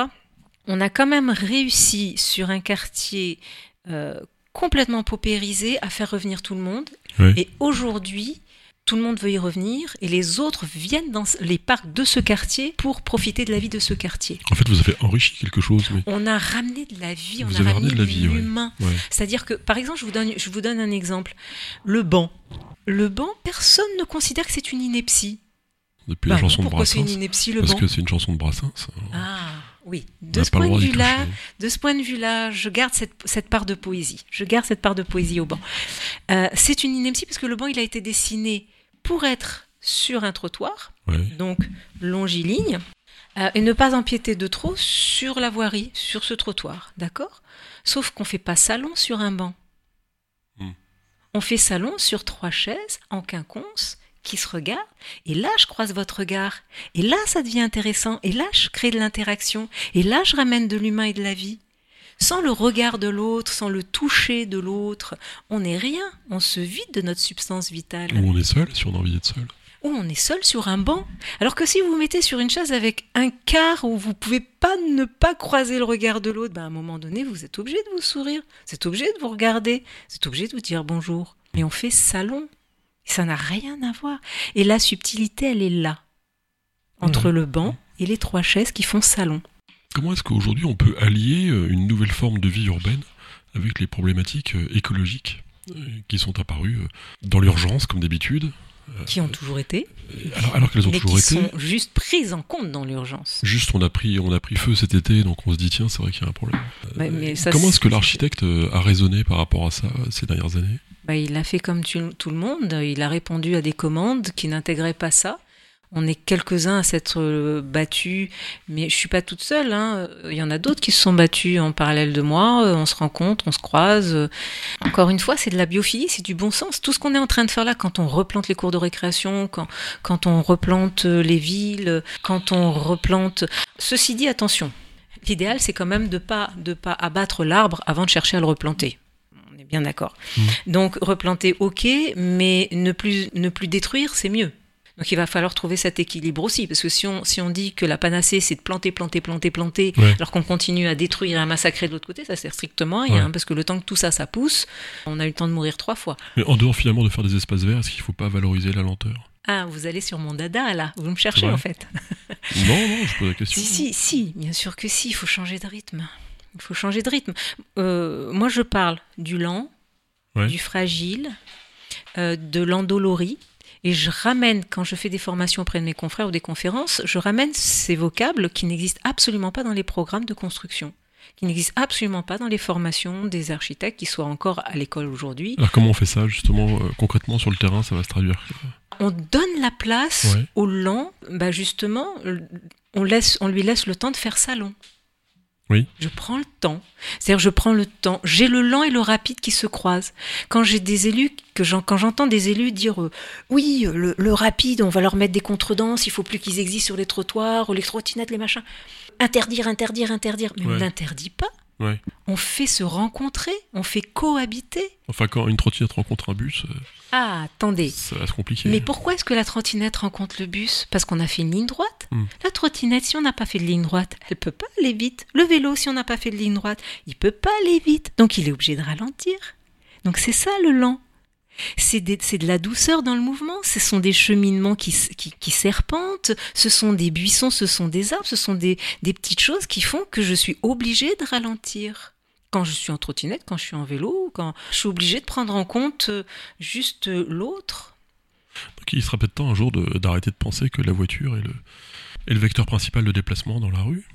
On a quand même réussi sur un quartier complètement paupérisé à faire revenir tout le monde. Et aujourd'hui, tout le monde veut y revenir et les autres viennent dans les parcs de ce quartier pour profiter de la vie de ce quartier. En fait, vous avez enrichi quelque chose, mais. On a ramené de la vie, Vous on a ramené de la vie, ouais. l'humain. Ouais. C'est-à-dire que, par exemple, je vous, donne, je vous donne un exemple. Le banc. Le banc, personne ne considère que c'est une ineptie. Depuis Bah la non, chanson de pourquoi c'est une Brassens. ineptie, le Parce banc que c'est une chanson de Brassens. alors, Ah, oui. De ce, point de vue-là, toucher. de ce point de vue-là, je garde cette, cette part de poésie. Je garde cette part de poésie au banc. Euh, c'est une ineptie parce que le banc, il a été dessiné pour être sur un trottoir, donc longiligne, euh, et ne pas empiéter de trop sur la voirie, sur ce trottoir, d'accord? Sauf qu'on fait pas salon sur un banc. Hmm. On fait salon sur trois chaises en quinconce qui se regardent, et là je croise votre regard, et là ça devient intéressant, et là je crée de l'interaction, et là je ramène de l'humain et de la vie. Sans le regard de l'autre, sans le toucher de l'autre, on n'est rien, on se vide de notre substance vitale Ou on est seul, si on a envie d'être seul. ou on est seul sur un banc. Alors que si vous vous mettez sur une chaise avec un quart où vous pouvez pas ne pas croiser le regard de l'autre, ben à un moment donné, vous êtes obligé de vous sourire, vous êtes obligé de vous regarder, vous êtes obligé de vous dire bonjour. Mais on fait salon. Ça n'a rien à voir. Et la subtilité, elle est là. Entre Ouais. le banc et les trois chaises qui font salon. Comment est-ce qu'aujourd'hui on peut allier euh, une nouvelle forme de vie urbaine avec les problématiques euh, écologiques euh, qui sont apparues dans l'urgence, comme d'habitude, Qui ont toujours été, alors, alors qu'elles ont mais toujours qui été sont juste prises en compte dans l'urgence. Juste, on a pris, on a pris feu cet été, donc on se dit tiens, c'est vrai qu'il y a un problème. Ouais, mais ça, Comment est-ce que l'architecte a raisonné par rapport à ça ces dernières années? Bah, il a fait comme tu- tout le monde, il a répondu à des commandes qui n'intégraient pas ça. On est quelques-uns à s'être euh, battus, mais je suis pas toute seule. hein. Il y en a d'autres qui se sont battus en parallèle de moi. Euh, On se rencontre, on se croise. Euh, Encore une fois, c'est de la biophilie, c'est du bon sens. Tout ce qu'on est en train de faire là, quand on replante les cours de récréation, quand, quand on replante les villes, quand on replante. Ceci dit, attention. L'idéal, c'est quand même de pas de pas abattre l'arbre avant de chercher à le replanter. On est bien d'accord. Donc replanter, ok, mais ne plus, ne plus détruire, c'est mieux. Donc il va falloir trouver cet équilibre aussi, parce que si on, si on dit que la panacée c'est de planter, planter, planter, planter, Ouais. alors qu'on continue à détruire et à massacrer de l'autre côté, ça sert strictement à rien, Ouais. hein, parce que le temps que tout ça, ça pousse, on a eu le temps de mourir trois fois. Mais en dehors finalement de faire des espaces verts, est-ce qu'il ne faut pas valoriser la lenteur? Ah, vous allez sur mon dada là, vous me cherchez en fait. Non, non, je pose la question. Si, si, si, bien sûr que si, il faut changer de rythme. Il faut changer de rythme. Euh, moi, je parle du lent, Ouais. du fragile, euh, de l'endolorie. Et je ramène, quand je fais des formations auprès de mes confrères ou des conférences, je ramène ces vocables qui n'existent absolument pas dans les programmes de construction, qui n'existent absolument pas dans les formations des architectes qui soient encore à l'école aujourd'hui. Alors comment on fait ça justement euh, concrètement sur le terrain Ça va se traduire. On donne la place Ouais. au lent, bah justement, on, laisse, on lui laisse le temps de faire salon. Oui. Je prends le temps. C'est-à-dire, je prends le temps. J'ai le lent et le rapide qui se croisent. Quand j'ai des élus, que j'en- quand j'entends des élus dire euh, oui, le, le rapide, on va leur mettre des contredanses, il faut plus qu'ils existent sur les trottoirs, ou les trottinettes, les machins. Interdire, interdire, interdire. Mais on n'interdit pas. Ouais. On fait se rencontrer, on fait cohabiter. Enfin, quand une trottinette rencontre un bus, euh, Ah, attendez. ça va se compliquer. Mais pourquoi est-ce que la trottinette rencontre le bus? Parce qu'on a fait une ligne droite. Hmm. La trottinette, si on n'a pas fait de ligne droite, elle peut pas aller vite. Le vélo, si on n'a pas fait de ligne droite, il peut pas aller vite. Donc il est obligé de ralentir. Donc c'est ça le lent. C'est de la douceur dans le mouvement. Ce sont des cheminements qui, s- qui, qui serpentent. Ce sont des buissons, ce sont des arbres, ce sont des, des petites choses qui font que je suis obligée de ralentir. Quand je suis en trottinette, quand je suis en vélo, quand je suis obligée de prendre en compte euh, juste euh, l'autre. Donc, il sera peut-être temps un jour d'arrêter de penser que la voiture est le, est le vecteur principal de déplacement dans la rue.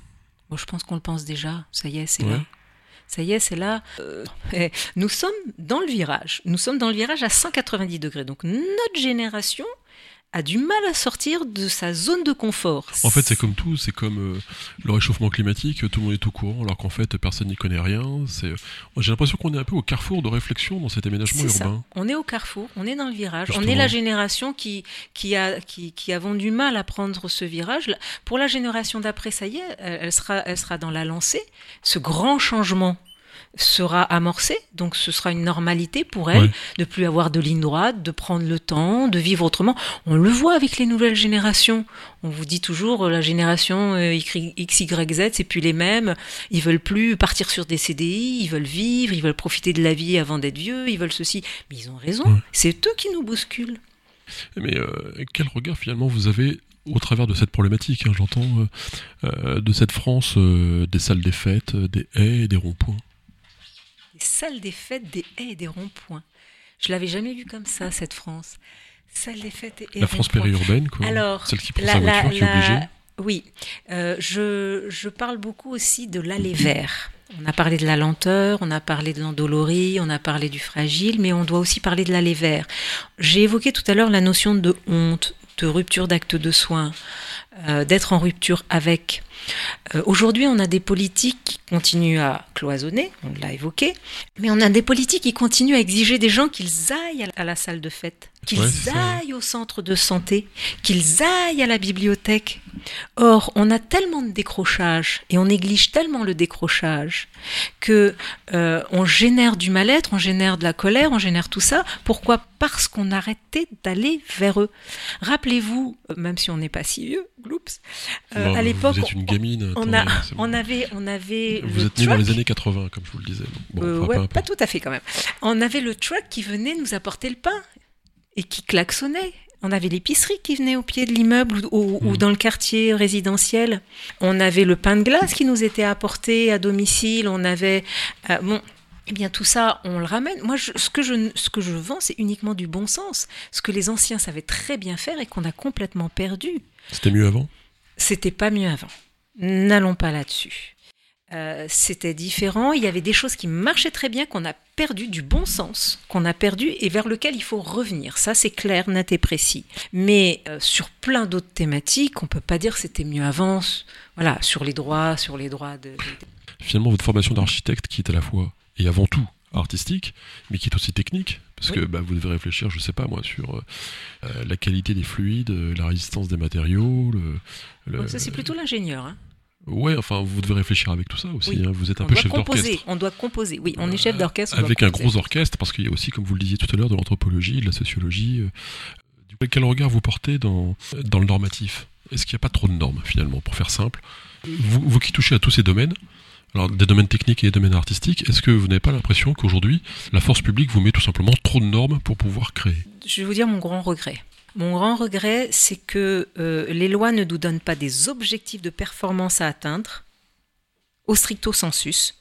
Moi, je pense qu'on le pense déjà. Ça y est, c'est Ouais. là. Ça y est, c'est là. Euh, nous sommes dans le virage. Nous sommes dans le virage à 190 degrés. Donc notre génération a du mal à sortir de sa zone de confort. En fait, c'est comme tout, c'est comme euh, le réchauffement climatique, tout le monde est au courant, alors qu'en fait, personne n'y connaît rien. C'est, J'ai l'impression qu'on est un peu au carrefour de réflexion dans cet aménagement ça. urbain. On est au carrefour, on est dans le virage. On est la génération qui, qui, a, qui, qui avons du mal à prendre ce virage. Pour la génération d'après, ça y est, elle sera, elle sera dans la lancée. Ce grand changement sera amorcé, donc ce sera une normalité pour elle Ouais. de plus avoir de ligne droite, de prendre le temps, de vivre autrement. On le voit avec les nouvelles générations. On vous dit toujours euh, la génération euh, X, Y, Z, c'est plus les mêmes. Ils veulent plus partir sur des CDI, ils veulent vivre, ils veulent profiter de la vie avant d'être vieux, ils veulent ceci. Mais ils ont raison. Ouais. C'est eux qui nous bousculent. Mais euh, quel regard finalement vous avez au travers de cette problématique hein, J'entends euh, euh, de cette France des salles des fêtes, des haies et des ronds-points? Des salles des fêtes, des haies et des ronds-points. Je l'avais jamais vu comme ça, cette France. Salle des fêtes et La France périurbaine, quoi. Alors, Celle qui prend la- sa la- voiture, qui est obligée. Oui, Euh, je, je parle beaucoup aussi de l'aller vers. On a parlé de la lenteur, on a parlé de l'endolorie, on a parlé du fragile, mais on doit aussi parler de l'aller vers. J'ai évoqué tout à l'heure la notion de honte, rupture d'acte de soins, euh, d'être en rupture avec. Euh, Aujourd'hui, on a des politiques qui continuent à cloisonner, on l'a évoqué, mais on a des politiques qui continuent à exiger des gens qu'ils aillent à la salle de fête, qu'ils Ouais, aillent au centre de santé, qu'ils aillent à la bibliothèque. Or, on a tellement de décrochage et on néglige tellement le décrochage que euh, on génère du mal-être, on génère de la colère, on génère tout ça. Pourquoi? Parce qu'on arrêtait d'aller vers eux. Rappelez-vous, euh, même si on n'est pas si vieux, gloops, euh, Bah, à l'époque, Vous êtes une gamine. on, a, bon. on avait, on avait Vous êtes né dans les années 80, comme je vous le disais. Bon, Euh, ouais, pas tout à fait quand même. On avait le truck qui venait nous apporter le pain et qui klaxonnait. On avait l'épicerie qui venait au pied de l'immeuble ou, ou- ou Mhm. dans le quartier résidentiel. On avait le pain de glace qui nous était apporté à domicile. On avait euh, bon. Eh bien, tout ça, on le ramène. Moi, je- ce, que je, ce que je vends, c'est uniquement du bon sens. Ce que les anciens savaient très bien faire et qu'on a complètement perdu. C'était mieux avant? C'était pas mieux avant. N'allons pas là-dessus. Euh, c'était différent. Il y avait des choses qui marchaient très bien, qu'on a perdu, du bon sens, qu'on a perdu et vers lequel il faut revenir. Ça, c'est clair, net et précis. Mais euh, sur plein d'autres thématiques, on peut pas dire que c'était mieux avant. Voilà, sur les droits, sur les droits de. Finalement, votre formation d'architecte qui est à la fois et avant tout artistique, mais qui est aussi technique, parce Oui. que bah, vous devez réfléchir, je sais pas moi, sur euh, la qualité des fluides, la résistance des matériaux. Le, le- Donc ça, c'est plutôt l'ingénieur. hein. Ouais, enfin, vous devez réfléchir avec tout ça aussi. Oui. hein. Vous êtes un On peu doit chef composer. d'orchestre. On doit composer. Oui, on est chef d'orchestre. on doit Avec un gros orchestre, parce qu'il y a aussi, comme vous le disiez tout à l'heure, de l'anthropologie, de la sociologie. euh, du coup, quel regard vous portez dans, dans le normatif? Est-ce qu'il n'y a pas trop de normes, finalement, pour faire simple? Vous, vous qui touchez à tous ces domaines, alors des domaines techniques et des domaines artistiques, est-ce que vous n'avez pas l'impression qu'aujourd'hui, la force publique vous met tout simplement trop de normes pour pouvoir créer? Je vais vous dire mon grand regret. Mon grand regret, c'est que euh, les lois ne nous donnent pas des objectifs de performance à atteindre, au stricto sensus,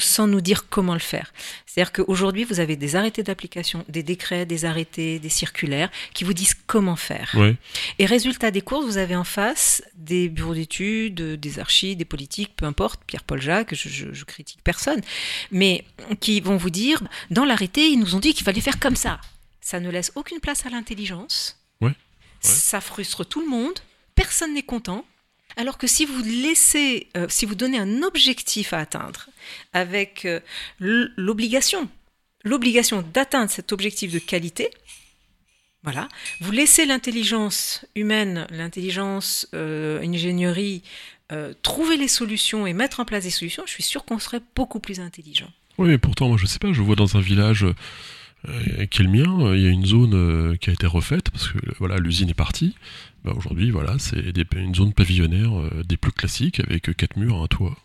sans nous dire comment le faire. C'est-à-dire qu'aujourd'hui, vous avez des arrêtés d'application, des décrets, des arrêtés, des circulaires qui vous disent comment faire. Et résultat des courses, vous avez en face des bureaux d'études, des archives, des politiques, peu importe, Pierre-Paul Jacques, je, je- je critique personne, mais qui vont vous dire, dans l'arrêté, ils nous ont dit qu'il fallait faire comme ça. Ça ne laisse aucune place à l'intelligence. Ça frustre tout le monde. Personne n'est content. Alors que si vous laissez, euh, si vous donnez un objectif à atteindre avec euh, l'obligation, l'obligation d'atteindre cet objectif de qualité, Voilà. Vous laissez l'intelligence humaine, l'intelligence, euh, ingénierie, trouver les solutions et mettre en place des solutions. Je suis sûr qu'on serait beaucoup plus intelligent. Oui, mais pourtant, moi, je sais pas. Je vois dans un village qui est le mien, il y a une zone euh, qui a été refaite parce que voilà, l'usine est partie. Bah, Aujourd'hui, voilà, c'est une zone pavillonnaire euh, des plus classiques avec euh, quatre murs, un toit.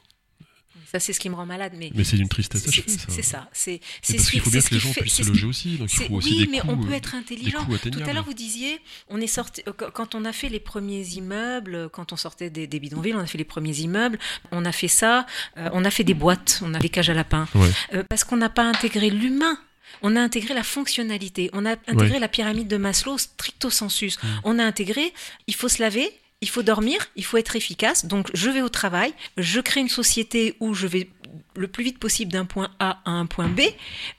Ça, c'est ce qui me rend malade. Mais, Mais c'est d'une tristesse c'est ça. c'est parce ce qu'il qui- faut bien que les gens puissent se loger aussi, donc il faut aussi oui, des mais coûts, on peut euh, être intelligent. Tout à l'heure, vous disiez, on est sorti euh, quand on a fait les premiers immeubles, euh, quand on sortait des, des bidonvilles, on a fait les premiers immeubles. On a fait ça. euh, on a fait des boîtes. On a des cages à lapins. Ouais. Euh, parce qu'on n'a pas intégré l'humain. On a intégré la fonctionnalité. On a intégré la pyramide de Maslow stricto sensus. Mm. On a intégré, il faut se laver, il faut dormir, il faut être efficace. Donc, je vais au travail, je crée une société où je vais le plus vite possible d'un point A à un point B,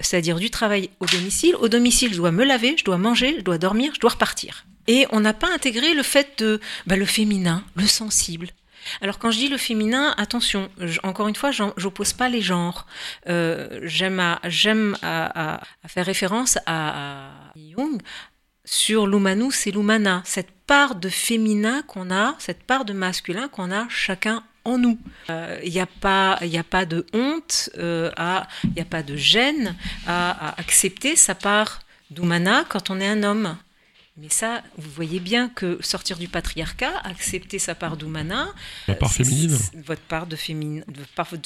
c'est-à-dire du travail au domicile. Au domicile, je dois me laver, je dois manger, je dois dormir, je dois repartir. Et on n'a pas intégré le fait de bah, le féminin, le sensible. Alors quand je dis le féminin, attention, encore une fois, j'oppose pas les genres. Euh, j'aime à, faire référence à, Jung sur l'humanus et l'humana, cette part de féminin qu'on a, cette part de masculin qu'on a chacun en nous. Il n'y a pas, a pas de honte, euh, il n'y a pas de gêne à, à accepter sa part d'humana quand on est un homme. Mais ça, vous voyez bien que sortir du patriarcat, accepter sa part part euh, votre part de féminin,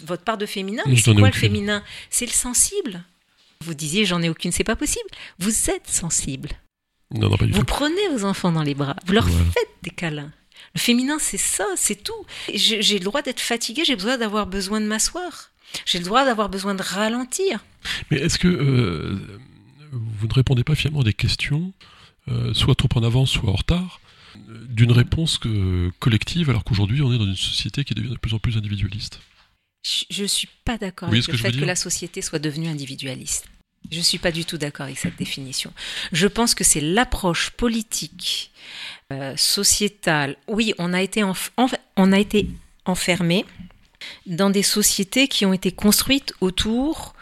votre part, de féminin, c'est quoi le féminin? C'est le sensible. Vous disiez j'en ai aucune, c'est pas possible. Vous êtes sensible. Non, non, pas du Vous tout. prenez vos enfants dans les bras, vous leur Voilà. faites des câlins. Le féminin, c'est ça, c'est tout. J'ai le droit d'être fatiguée, j'ai besoin d'avoir besoin de m'asseoir. J'ai le droit d'avoir besoin de ralentir. Mais est-ce que euh, vous ne répondez pas finalement à des questions, soit trop en avance, soit en retard, euh, d'une réponse que- collective, alors qu'aujourd'hui on est dans une société qui devient de plus en plus individualiste Je- Je suis pas d'accord avec le que fait que la société soit devenue individualiste. Je suis pas du tout d'accord avec cette définition. Je pense que c'est l'approche politique, euh, sociétale. Oui, on a été enf- enf- on a été enfermé dans des sociétés qui ont été construites autour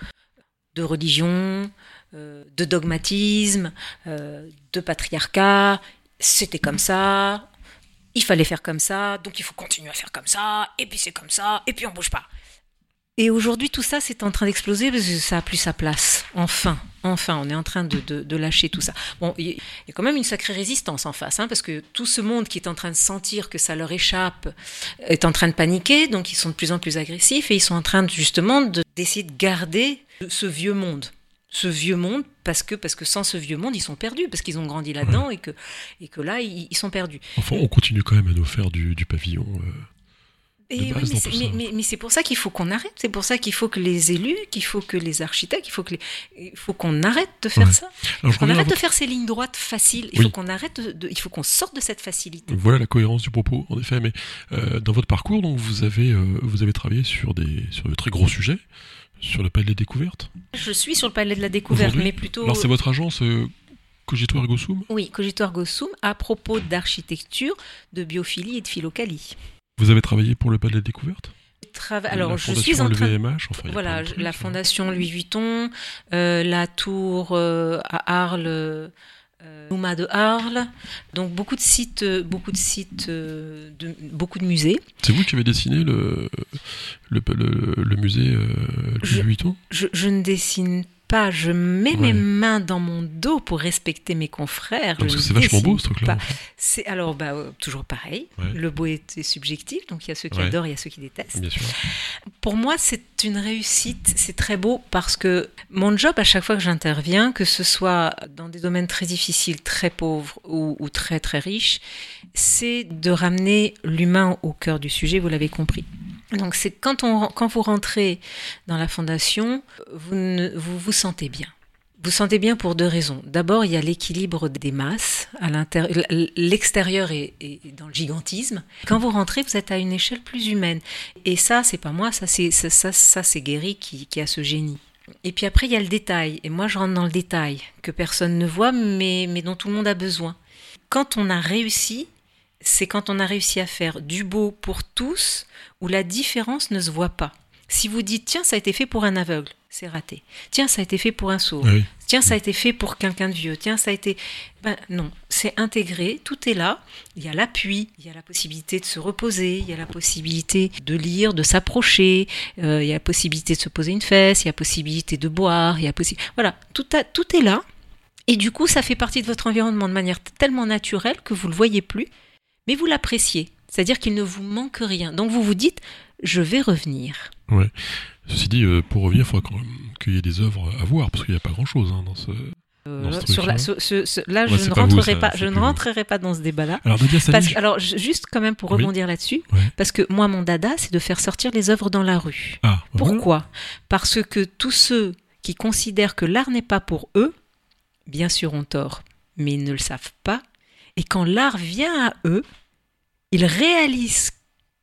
de religion, euh, de dogmatisme, euh, de patriarcat. C'était comme ça, il fallait faire comme ça, donc il faut continuer à faire comme ça, et puis c'est comme ça, et puis on bouge pas. Et aujourd'hui, tout ça, c'est en train d'exploser parce que ça a plus sa place. Enfin, enfin, on est en train de, lâcher tout ça. Bon, il y, a quand même une sacrée résistance en face, hein, parce que tout ce monde qui est en train de sentir que ça leur échappe est en train de paniquer, donc ils sont de plus en plus agressifs et ils sont en train justement de- d'essayer de garder ce vieux monde. Ce vieux monde, parce que, parce que sans ce vieux monde, ils sont perdus, parce qu'ils ont grandi là-dedans et, que, et que là, ils, ils sont perdus. Enfin, on continue quand même à nous faire du, du pavillon. euh, Et oui, mais c'est- tout mais, ça. mais- mais c'est pour ça qu'il faut qu'on arrête. C'est pour ça qu'il faut que les élus, qu'il faut que les architectes, il faut que les- il faut qu'on arrête de faire Ouais. ça. Alors, à arrête de faire ces lignes droites faciles. Il Oui. faut qu'on arrête de- il faut qu'on sorte de cette facilité. Voilà la cohérence du propos, en effet. Mais euh, dans votre parcours, donc, vous avez, euh, vous avez travaillé sur des, sur de très gros sujets, sur le palais des découvertes. Je suis sur le palais de la découverte, mais plutôt. Alors, c'est votre agence euh, Cogito Ergo Sum Oui, Cogito Ergo Sum à propos d'architecture, de biophilie et de philocalie. Vous avez travaillé pour le palais des découvertes Trava- La Alors, je suis en train. LVMH, enfin, Voilà, de trucs, la hein. fondation Louis Vuitton, euh, la tour euh, à Arles, Nouma de Arles, donc beaucoup de sites, euh, beaucoup de sites, euh, de, beaucoup de musées. C'est vous qui avez dessiné le, le, le, le musée euh, Louis Je- Vuitton? Je, je ne dessine pas, je mets Ouais. mes mains dans mon dos pour respecter mes confrères. Parce que c'est vachement beau ce truc-là. C'est alors bah, euh, toujours pareil. Ouais. Le beau est, est subjectif, donc il y a ceux qui Ouais. adorent, il y a ceux qui détestent. Bien sûr. Pour moi, c'est une réussite, c'est très beau parce que mon job, à chaque fois que j'interviens, que ce soit dans des domaines très difficiles, très pauvres ou, ou très très riches, c'est de ramener l'humain au cœur du sujet, vous l'avez compris. Donc c'est quand, on, quand vous rentrez dans la fondation, vous vous, vous sentez bien. Vous sentez bien pour deux raisons. D'abord, il y a l'équilibre des masses. À l'intérieur, l'extérieur est, est dans le gigantisme. Quand vous rentrez, vous êtes à une échelle plus humaine. Et ça, c'est pas moi, ça c'est ça, ça, ça, c'est Guéry qui, qui a ce génie. Et puis après, il y a le détail. Et moi, je rentre dans le détail que personne ne voit, mais, mais dont tout le monde a besoin. Quand on a réussi, c'est quand on a réussi à faire du beau pour tous, où la différence ne se voit pas. Si vous dites, tiens, ça a été fait pour un aveugle, c'est raté. Tiens, ça a été fait pour un sourd. Oui. Tiens, ça a été fait pour quelqu'un de vieux. Tiens, ça a été. Ben non, c'est intégré, tout est là. Il y a l'appui, il y a la possibilité de se reposer, il y a la possibilité de lire, de s'approcher, euh, il y a la possibilité de se poser une fesse, il y a la possibilité de boire, il y a possi- Voilà, tout, a- tout est là. Et du coup, ça fait partie de votre environnement de manière tellement naturelle que vous ne le voyez plus, mais vous l'appréciez. C'est-à-dire qu'il ne vous manque rien. Donc vous vous dites, je vais revenir. Ceci dit, euh, pour revenir, il faudra même qu'il y ait des œuvres à voir, parce qu'il n'y a pas grand-chose hein, dans ce... Euh, Dans ce sur la, truc-là. ce- ce- ce- là, Ouais, je ne pas vous, rentrerai ça, pas, je ne rentrerai pas dans ce débat-là. Alors, Parce alors, ju- juste quand même pour Oui. rebondir là-dessus, Ouais. parce que moi, mon dada, c'est de faire sortir les œuvres dans la rue. ah, voilà. Pourquoi? Parce que tous ceux qui considèrent que l'art n'est pas pour eux, bien sûr, ont tort, mais ils ne le savent pas. Et quand l'art vient à eux, ils réalisent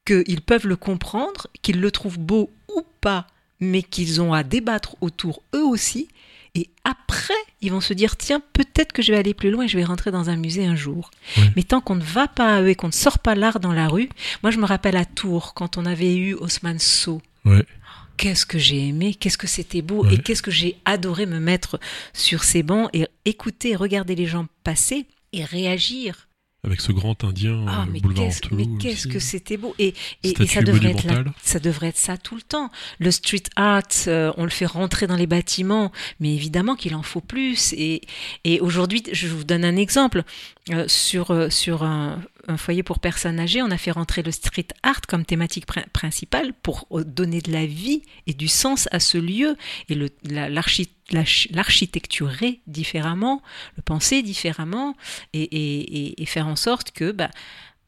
qu'ils peuvent le comprendre, qu'ils le trouvent beau ou pas, mais qu'ils ont à débattre autour eux aussi. Et après, ils vont se dire, tiens, peut-être que je vais aller plus loin et je vais rentrer dans un musée un jour. Mais tant qu'on ne va pas à eux et qu'on ne sort pas l'art dans la rue, moi je me rappelle à Tours, quand on avait eu Haussmann Sow, qu'est-ce que j'ai aimé, qu'est-ce que c'était beau Ouais. et qu'est-ce que j'ai adoré me mettre sur ces bancs et écouter, regarder les gens passer et réagir. Avec ce grand indien, Ah, euh, mais boulevard qu'est-ce, mais qu'est-ce que c'était beau et, et, et Statue ça devrait être là, monumentale. ça devrait être ça tout le temps. Le street art, euh, on le fait rentrer dans les bâtiments, mais évidemment qu'il en faut plus. Et, et aujourd'hui, je vous donne un exemple Euh, sur euh, un, foyer pour personnes âgées, on a fait rentrer le street art comme thématique prin- principale pour euh, donner de la vie et du sens à ce lieu et l'architecturer différemment, le penser différemment et faire en sorte que bah,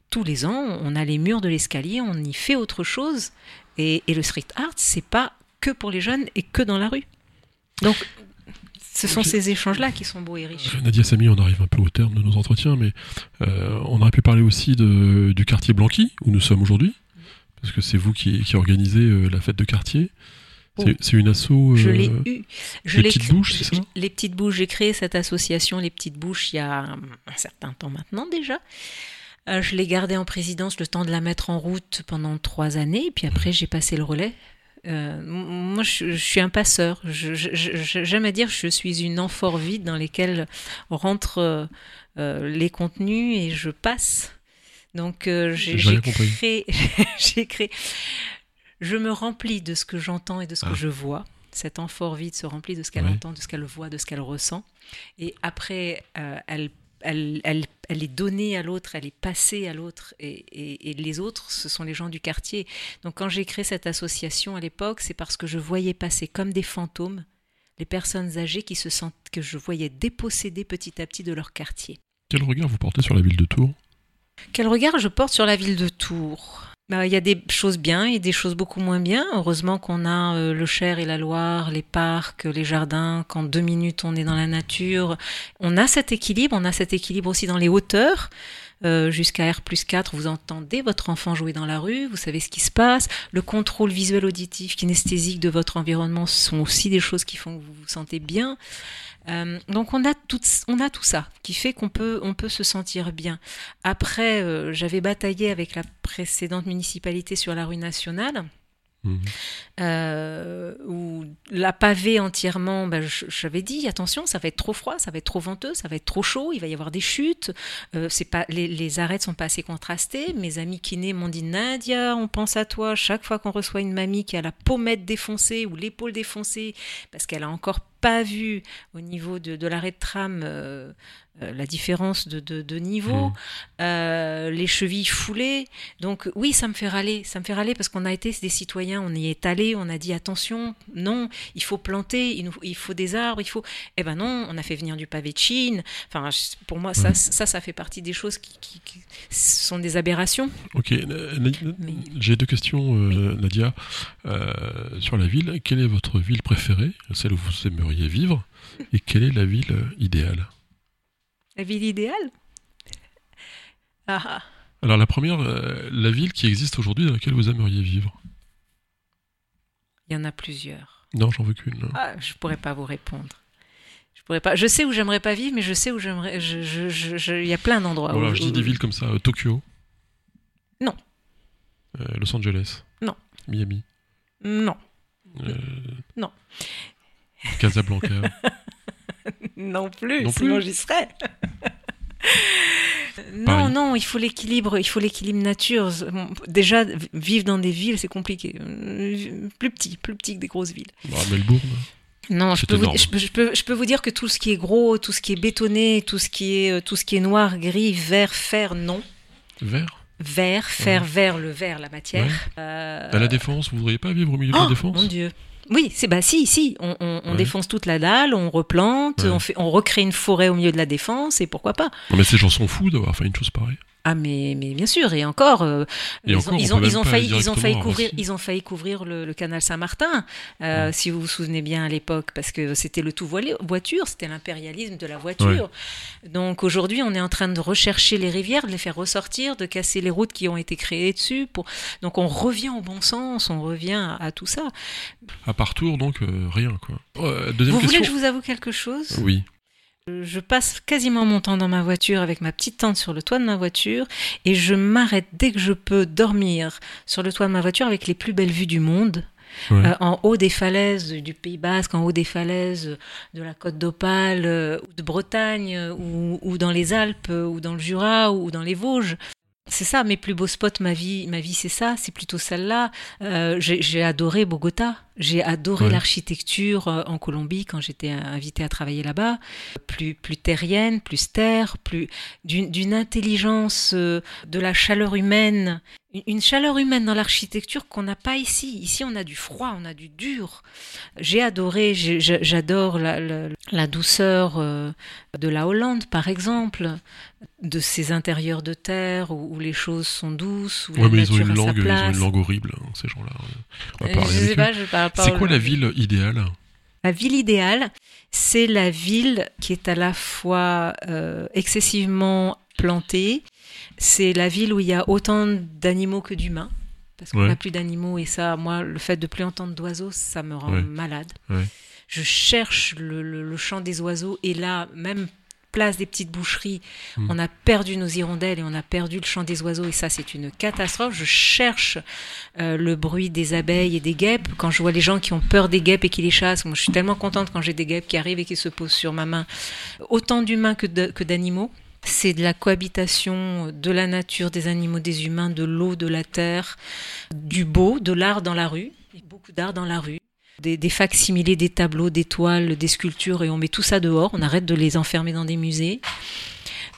tous les ans, on a les murs de l'escalier, on y fait autre chose. Et, et le street art, c'est pas que pour les jeunes et que dans la rue. Donc, ce sont ces échanges-là qui sont beaux et riches. Euh, Nadia Samy, on arrive un peu au terme de nos entretiens, mais euh, on aurait pu parler aussi de, du quartier Blanqui, où nous sommes aujourd'hui, parce que c'est vous qui, qui organisez euh, la fête de quartier. Oh. C'est- C'est une asso. euh, Je l'ai eu. Je les petites bouches, c'est ça Les petites bouches. J'ai créé cette association, les petites bouches, il y a un certain temps maintenant déjà. Euh, je l'ai gardée en présidence le temps de la mettre en route pendant trois années, et puis après j'ai passé le relais. Euh, moi, je, je suis un passeur. J'aime à dire que je suis une amphore vide dans lesquelles rentrent euh, les contenus et je passe. Donc, euh, j'ai créé, j'ai créé. Je me remplis de ce que j'entends et de ce que Ah. je vois. Cette amphore vide se remplit de ce qu'elle entend, de ce qu'elle voit, de ce qu'elle ressent. Et après, elle, elle, elle, elle est donnée à l'autre, elle est passée à l'autre. Et, et- et les autres, ce sont les gens du quartier. Donc quand j'ai créé cette association à l'époque, c'est parce que je voyais passer comme des fantômes les personnes âgées qui se sentent, que je voyais déposséder petit à petit de leur quartier. Quel regard vous portez sur la ville de Tours? Quel regard je porte sur la ville de Tours? Il y a des choses bien et des choses beaucoup moins bien. Heureusement qu'on a euh, le Cher et la Loire, les parcs, les jardins, qu'en deux minutes on est dans la nature. On a cet équilibre, on a cet équilibre aussi dans les hauteurs. Euh, Jusqu'à R plus 4, vous entendez votre enfant jouer dans la rue, vous savez ce qui se passe. Le contrôle visuel, auditif, kinesthésique de votre environnement sont aussi des choses qui font que vous vous sentez bien. Euh, donc on a, tout, on a tout ça qui fait qu'on peut, on peut se sentir bien. Après, euh, j'avais bataillé avec la précédente municipalité sur la rue nationale, Mhm. euh, où la pavée entièrement, ben, j'avais dit attention, ça va être trop froid, ça va être trop venteux, ça va être trop chaud, il va y avoir des chutes. Euh, c'est pas, les, les arêtes sont pas assez contrastées. Mes amis kinés m'ont dit Nadia, on pense à toi chaque fois qu'on reçoit une mamie qui a la pommette défoncée ou l'épaule défoncée parce qu'elle a encore pas vu au niveau de, de l'arrêt de tram euh, euh, la différence de, de- de niveau, Mhm. euh, les chevilles foulées. Donc oui, ça me fait râler, ça me fait râler parce qu'on a été des citoyens, on y est allé, on a dit attention, non, il faut planter, il, nous, il faut des arbres, il faut. Eh ben non, on a fait venir du pavé de Chine. Enfin, pour moi, ça, Mhm. ça, ça fait partie des choses qui, qui- qui sont des aberrations. Ok, Mais- j'ai deux questions, euh, Nadia. Sur la ville, quelle est votre ville préférée, celle où vous aimeriez vivre, et quelle est la ville euh, idéale La ville idéale. Ah, ah. Alors la première, euh, la ville qui existe aujourd'hui dans laquelle vous aimeriez vivre. il y en a plusieurs. Non, j'en veux qu'une. Ah, je pourrais pas vous répondre. Je pourrais pas. Je sais où j'aimerais pas vivre, mais je sais où j'aimerais. Je, je, je- je- il y a plein d'endroits. Voilà, où- je dis où- des villes comme ça, euh, Tokyo. Non. Euh, Los Angeles. Non. Miami. Non. Euh, Non. Casablanca. non plus, Non sinon plus. j'y serais. non, Paris. non, il faut l'équilibre, il faut l'équilibre nature. Bon, Déjà, vivre dans des villes, c'est compliqué. Euh, Plus petit, plus petit que des grosses villes. Bah, Melbourne. Non, je peux, vous, énorme. je, peux, je peux- je peux vous dire que tout ce qui est gros, tout ce qui est bétonné, tout ce qui est, euh, tout ce qui est noir, gris, vert, fer, non. Vert. Vert, fer, Ouais. vert, le vert, la matière. Ouais. Euh, À la défense, vous voudriez pas vivre au milieu de oh, la défense? Mon Dieu. Oui, c'est bah si, si, on, on- on Ouais. défonce toute la dalle, on replante, on, fait, on recrée une forêt au milieu de la défense, et pourquoi pas Non, mais ces gens sont fous d'avoir fait une chose pareille. Ah mais, mais bien sûr, et encore, euh, Et ils, encore, ont, on ils, peut ont, même ils ont pas failli, ils ont failli couvrir, ils ont failli couvrir le, le canal Saint-Martin, euh, Ouais. si vous vous souvenez bien à l'époque, parce que c'était le tout voilé- voiture, c'était l'impérialisme de la voiture. Donc aujourd'hui, on est en train de rechercher les rivières, de les faire ressortir, de casser les routes qui ont été créées dessus. Pour... Donc on revient au bon sens, on revient à, à tout ça. À part Tours, donc euh, rien quoi. Euh, deuxième vous voulez que je vous avoue quelque chose? Oui. Je passe quasiment mon temps dans ma voiture avec ma petite tente sur le toit de ma voiture et je m'arrête dès que je peux dormir sur le toit de ma voiture avec les plus belles vues du monde. Ouais. Euh, en haut des falaises du Pays Basque, en haut des falaises de la Côte d'Opale, euh, ou de Bretagne, euh, ou, ou dans les Alpes, ou dans le Jura, ou dans les Vosges. C'est ça, mes plus beaux spots, ma vie, ma vie c'est ça, c'est plutôt celle-là. Euh, j'ai adoré Bogota, j'ai adoré Ouais. l'architecture euh, en Colombie quand j'étais invitée à travailler là-bas. Plus, plus terrienne, plus terre, plus d'une intelligence, euh, de la chaleur humaine, une- une chaleur humaine dans l'architecture qu'on n'a pas ici. Ici, on a du froid, on a du dur. J'ai adoré, j'adore la, la- la douceur de la Hollande, par exemple, de ces intérieurs de terre où, où les choses sont douces, où Ouais, la mais ils ont une langue, ils ont une langue horrible, hein, ces gens-là. C'est quoi la ville idéale? La ville idéale, c'est la ville qui est à la fois euh, excessivement plantée, c'est la ville où il y a autant d'animaux que d'humains. Parce qu'on Ouais. n'a plus d'animaux et ça, moi, le fait de plus entendre d'oiseaux, ça me rend Ouais. malade. Ouais. Je cherche le, le- le chant des oiseaux et là, même place des petites boucheries, Mm. on a perdu nos hirondelles et on a perdu le chant des oiseaux et ça, c'est une catastrophe. Je cherche euh, le bruit des abeilles et des guêpes. Quand je vois les gens qui ont peur des guêpes et qui les chassent, moi, je suis tellement contente quand j'ai des guêpes qui arrivent et qui se posent sur ma main. Autant d'humains que d'animaux. C'est de la cohabitation de la nature, des animaux, des humains, de l'eau, de la terre, du beau, de l'art dans la rue. Il y a beaucoup d'art dans la rue. Des, facsimilés, des tableaux, des toiles, des sculptures, et on met tout ça dehors. On arrête de les enfermer dans des musées.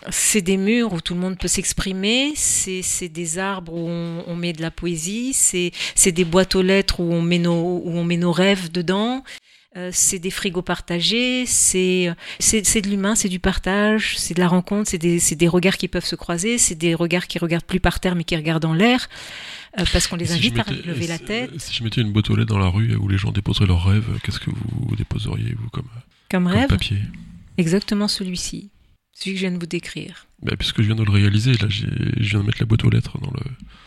C'est des murs où tout le monde peut s'exprimer, c'est des arbres où on, on met de la poésie, c'est c'est des boîtes aux lettres où on met nos, où on met nos rêves dedans, euh, c'est des frigos partagés, c'est c'est c'est de l'humain, c'est du partage, c'est de la rencontre, c'est des, c'est des regards qui peuvent se croiser, c'est des regards qui regardent plus par terre mais qui regardent en l'air, euh, parce qu'on les Si invite à lever la tête, Si je mettais une boîte aux lettres dans la rue où les gens déposeraient leurs rêves, qu'est-ce que vous déposeriez, vous, comme, comme comme rêve, papier? Exactement celui-ci, celui que je viens de vous décrire. bah, Puisque je viens de le réaliser, là, j'ai- je viens de mettre la boîte aux lettres dans le.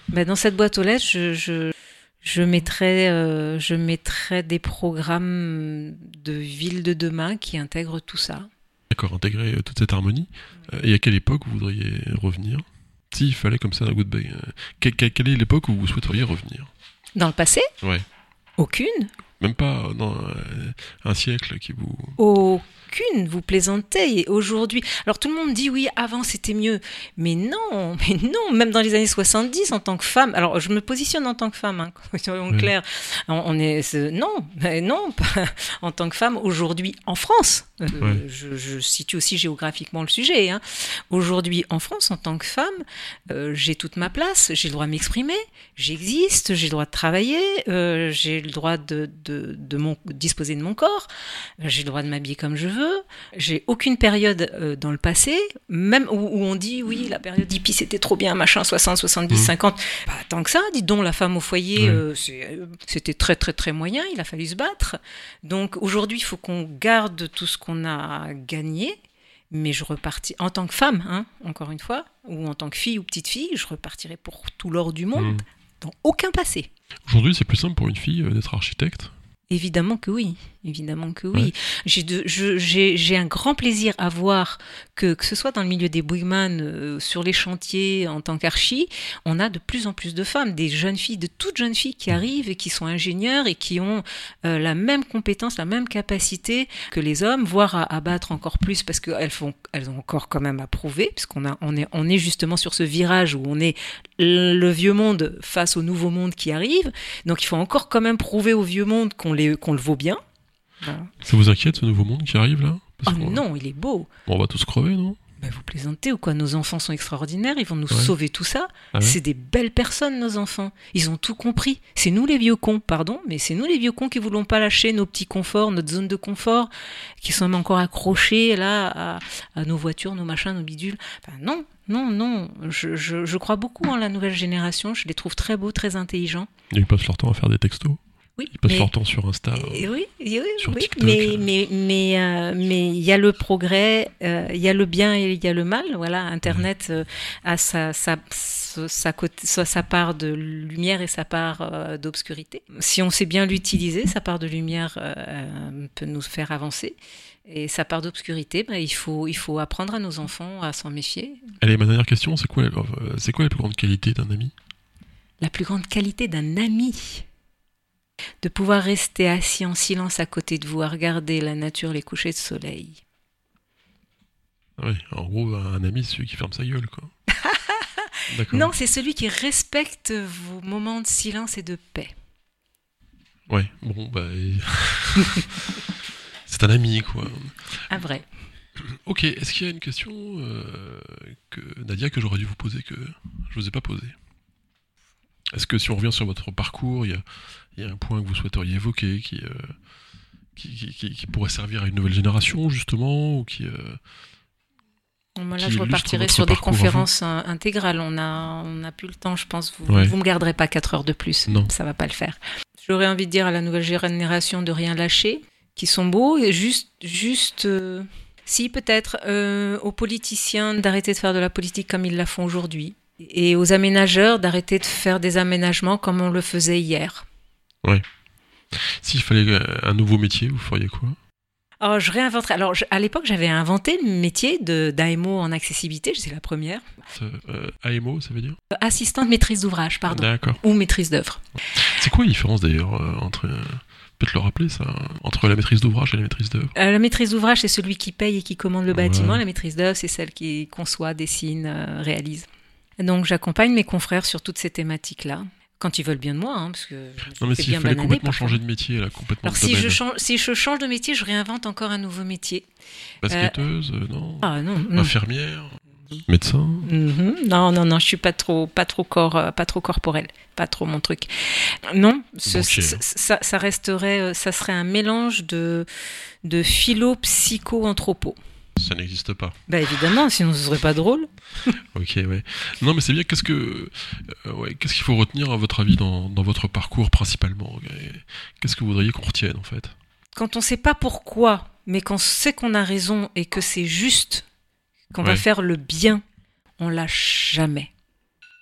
Ben, dans cette boîte aux lettres, je, je, je, mettrai, euh, je mettrai des programmes de ville de demain qui intègrent tout ça. D'accord, intégrer euh, toute cette harmonie. Euh, et à quelle époque vous voudriez revenir? S'il fallait comme ça un good bye. que- que- quelle est l'époque où vous souhaiteriez revenir? Dans le passé? Ouais. Aucune? Même pas dans un siècle qui vous. Aucune, vous plaisantez. Et aujourd'hui, alors tout le monde dit oui, avant c'était mieux. Mais non, mais non, même dans les années 70, en tant que femme, alors je me positionne en tant que femme, hein, soyons Oui. clairs. On, on est, non, non, pas- en tant que femme, aujourd'hui en France, euh, je, je situe aussi géographiquement le sujet. hein. Aujourd'hui en France, en tant que femme, euh, j'ai toute ma place, j'ai le droit de m'exprimer, j'existe, j'ai le droit de travailler, euh, j'ai le droit de, de, de mon, disposer de mon corps, j'ai le droit de m'habiller comme je veux, j'ai aucune période euh, dans le passé, même où, où on dit oui, la période hippie c'était trop bien, machin, 60, 70, Mhm. 50, pas tant que ça, dis donc, la femme au foyer, euh, euh, c'était très très très moyen, il a fallu se battre. Donc aujourd'hui, il faut qu'on garde tout ce qu'on a gagné. Mais je repartis en tant que femme, hein, encore une fois, ou en tant que fille ou petite fille, je repartirai pour tout l'or du monde, Hmm. dans aucun passé. Aujourd'hui, c'est plus simple pour une fille d'être architecte? Évidemment que oui, évidemment que oui. Ouais. J'ai un grand plaisir à voir que, que ce soit dans le milieu des boogman, euh, sur les chantiers en tant qu'archi, on a de plus en plus de femmes, des jeunes filles, de toutes jeunes filles qui arrivent et qui sont ingénieurs et qui ont euh, la même compétence, la même capacité que les hommes, voire à, à battre encore plus parce qu'elles elles ont encore quand même à prouver, puisqu'on on est, on est justement sur ce virage où on est le vieux monde face au nouveau monde qui arrive. Donc il faut encore quand même prouver au vieux monde qu'on le vaut bien. Voilà. Ça vous inquiète ce nouveau monde qui arrive là? Oh Parce qu'on- non, il est beau. On va tous crever, non? Ben, vous plaisantez ou quoi Nos enfants sont extraordinaires, ils vont nous Ouais. sauver tout ça. Ah ouais c'est des belles personnes, nos enfants. Ils ont tout compris. C'est nous les vieux cons, pardon, mais c'est nous les vieux cons qui voulons pas lâcher nos petits conforts, notre zone de confort, qui sommes encore accrochés là à, à nos voitures, nos machins, nos bidules. Non, non, non. Je, je- je crois beaucoup en la nouvelle génération. Je les trouve très beaux, très intelligents. Ils passent leur temps à faire des textos. Oui, Ils passent mais- leur temps sur Insta. Oui, oui, sur oui, TikTok, mais euh. mais mais euh, mais il y a le progrès, euh, il y a le bien et il y a le mal. Voilà, Internet euh, a sa sa sa, sa côté- sa- sa part de lumière et sa part d'obscurité. Si on sait bien l'utiliser, sa part de lumière peut nous faire avancer. Et sa part d'obscurité, ben, il faut il faut apprendre à nos enfants à s'en méfier. Allez, ma dernière question, c'est quoi, c'est quoi la plus grande qualité d'un ami? La plus grande qualité d'un ami, de pouvoir rester assis en silence à côté de vous, à regarder la nature, les couchers de soleil. Ouais, en gros, un ami, c'est celui qui ferme sa gueule, quoi. Non, c'est celui qui respecte vos moments de silence et de paix. Ouais, bon, bah. c'est un ami, quoi. Un vrai. Ok, est-ce qu'il y a une question euh, que Nadia que j'aurais dû vous poser que je vous ai pas posée? Est-ce que si on revient sur votre parcours, il y a, il y a un point que vous souhaiteriez évoquer qui, euh, qui, qui- qui- qui pourrait servir à une nouvelle génération justement ou qui euh, Moi, là, je repartirai sur des conférences euh, intégrales. On n'a plus le temps, je pense. Vous, Ouais. vous me garderez pas quatre heures de plus. Non. Ça va pas le faire. J'aurais envie de dire à la nouvelle génération de rien lâcher, qui sont beaux et juste, juste. euh, si peut-être euh, aux politiciens d'arrêter de faire de la politique comme ils la font aujourd'hui, et aux aménageurs d'arrêter de faire des aménagements comme on le faisait hier. S'il fallait euh, un nouveau métier, vous feriez quoi? Alors, je réinventerais. Alors, je- à l'époque, j'avais inventé le métier d'AMO en accessibilité. J'étais la première. Euh, AMO, ça veut dire? Euh, Assistante maîtrise d'ouvrage, pardon. D'accord. Ou maîtrise d'œuvre. C'est quoi la différence d'ailleurs euh, entre peut-être le rappeler ça entre la maîtrise d'ouvrage et la maîtrise d'œuvre? Euh, la maîtrise d'ouvrage, c'est celui qui paye et qui commande le Ouais. bâtiment. La maîtrise d'œuvre, c'est celle qui conçoit, dessine, réalise. Donc, j'accompagne mes confrères sur toutes ces thématiques-là. Quand ils veulent bien de moi, hein, parce que je me suis Non mais s'il bien fallait bananer complètement changer de métier, là, complètement Alors, si je, change, si je change de métier, je réinvente encore un nouveau métier. Basketteuse, euh, non Ah non, non. Infirmière Médecin Mhm. Non, non, non, je suis pas trop, pas trop corps, euh, pas trop corporel, pas trop mon truc. Non, ce- Banquier, ce- hein. ça, ça resterait, euh, ça serait un mélange de, de philo, psycho, anthropo. Ça n'existe pas. Bah évidemment, sinon ce serait pas drôle. Ok, ouais. Non, mais c'est bien. Qu'est-ce que, euh, ouais, qu'est-ce qu'il faut retenir à votre avis dans, dans votre parcours principalement? Qu'est-ce que vous voudriez qu'on retienne en fait? Quand on sait pas pourquoi, mais qu'on sait qu'on a raison et que c'est juste, qu'on va faire le bien, on lâche jamais.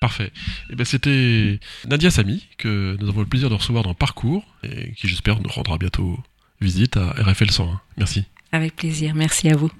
Parfait. Et ben c'était Nadia Samy que nous avons le plaisir de recevoir dans Parcours et qui j'espère nous rendra bientôt visite à RFL 101. Merci. Avec plaisir. Merci à vous.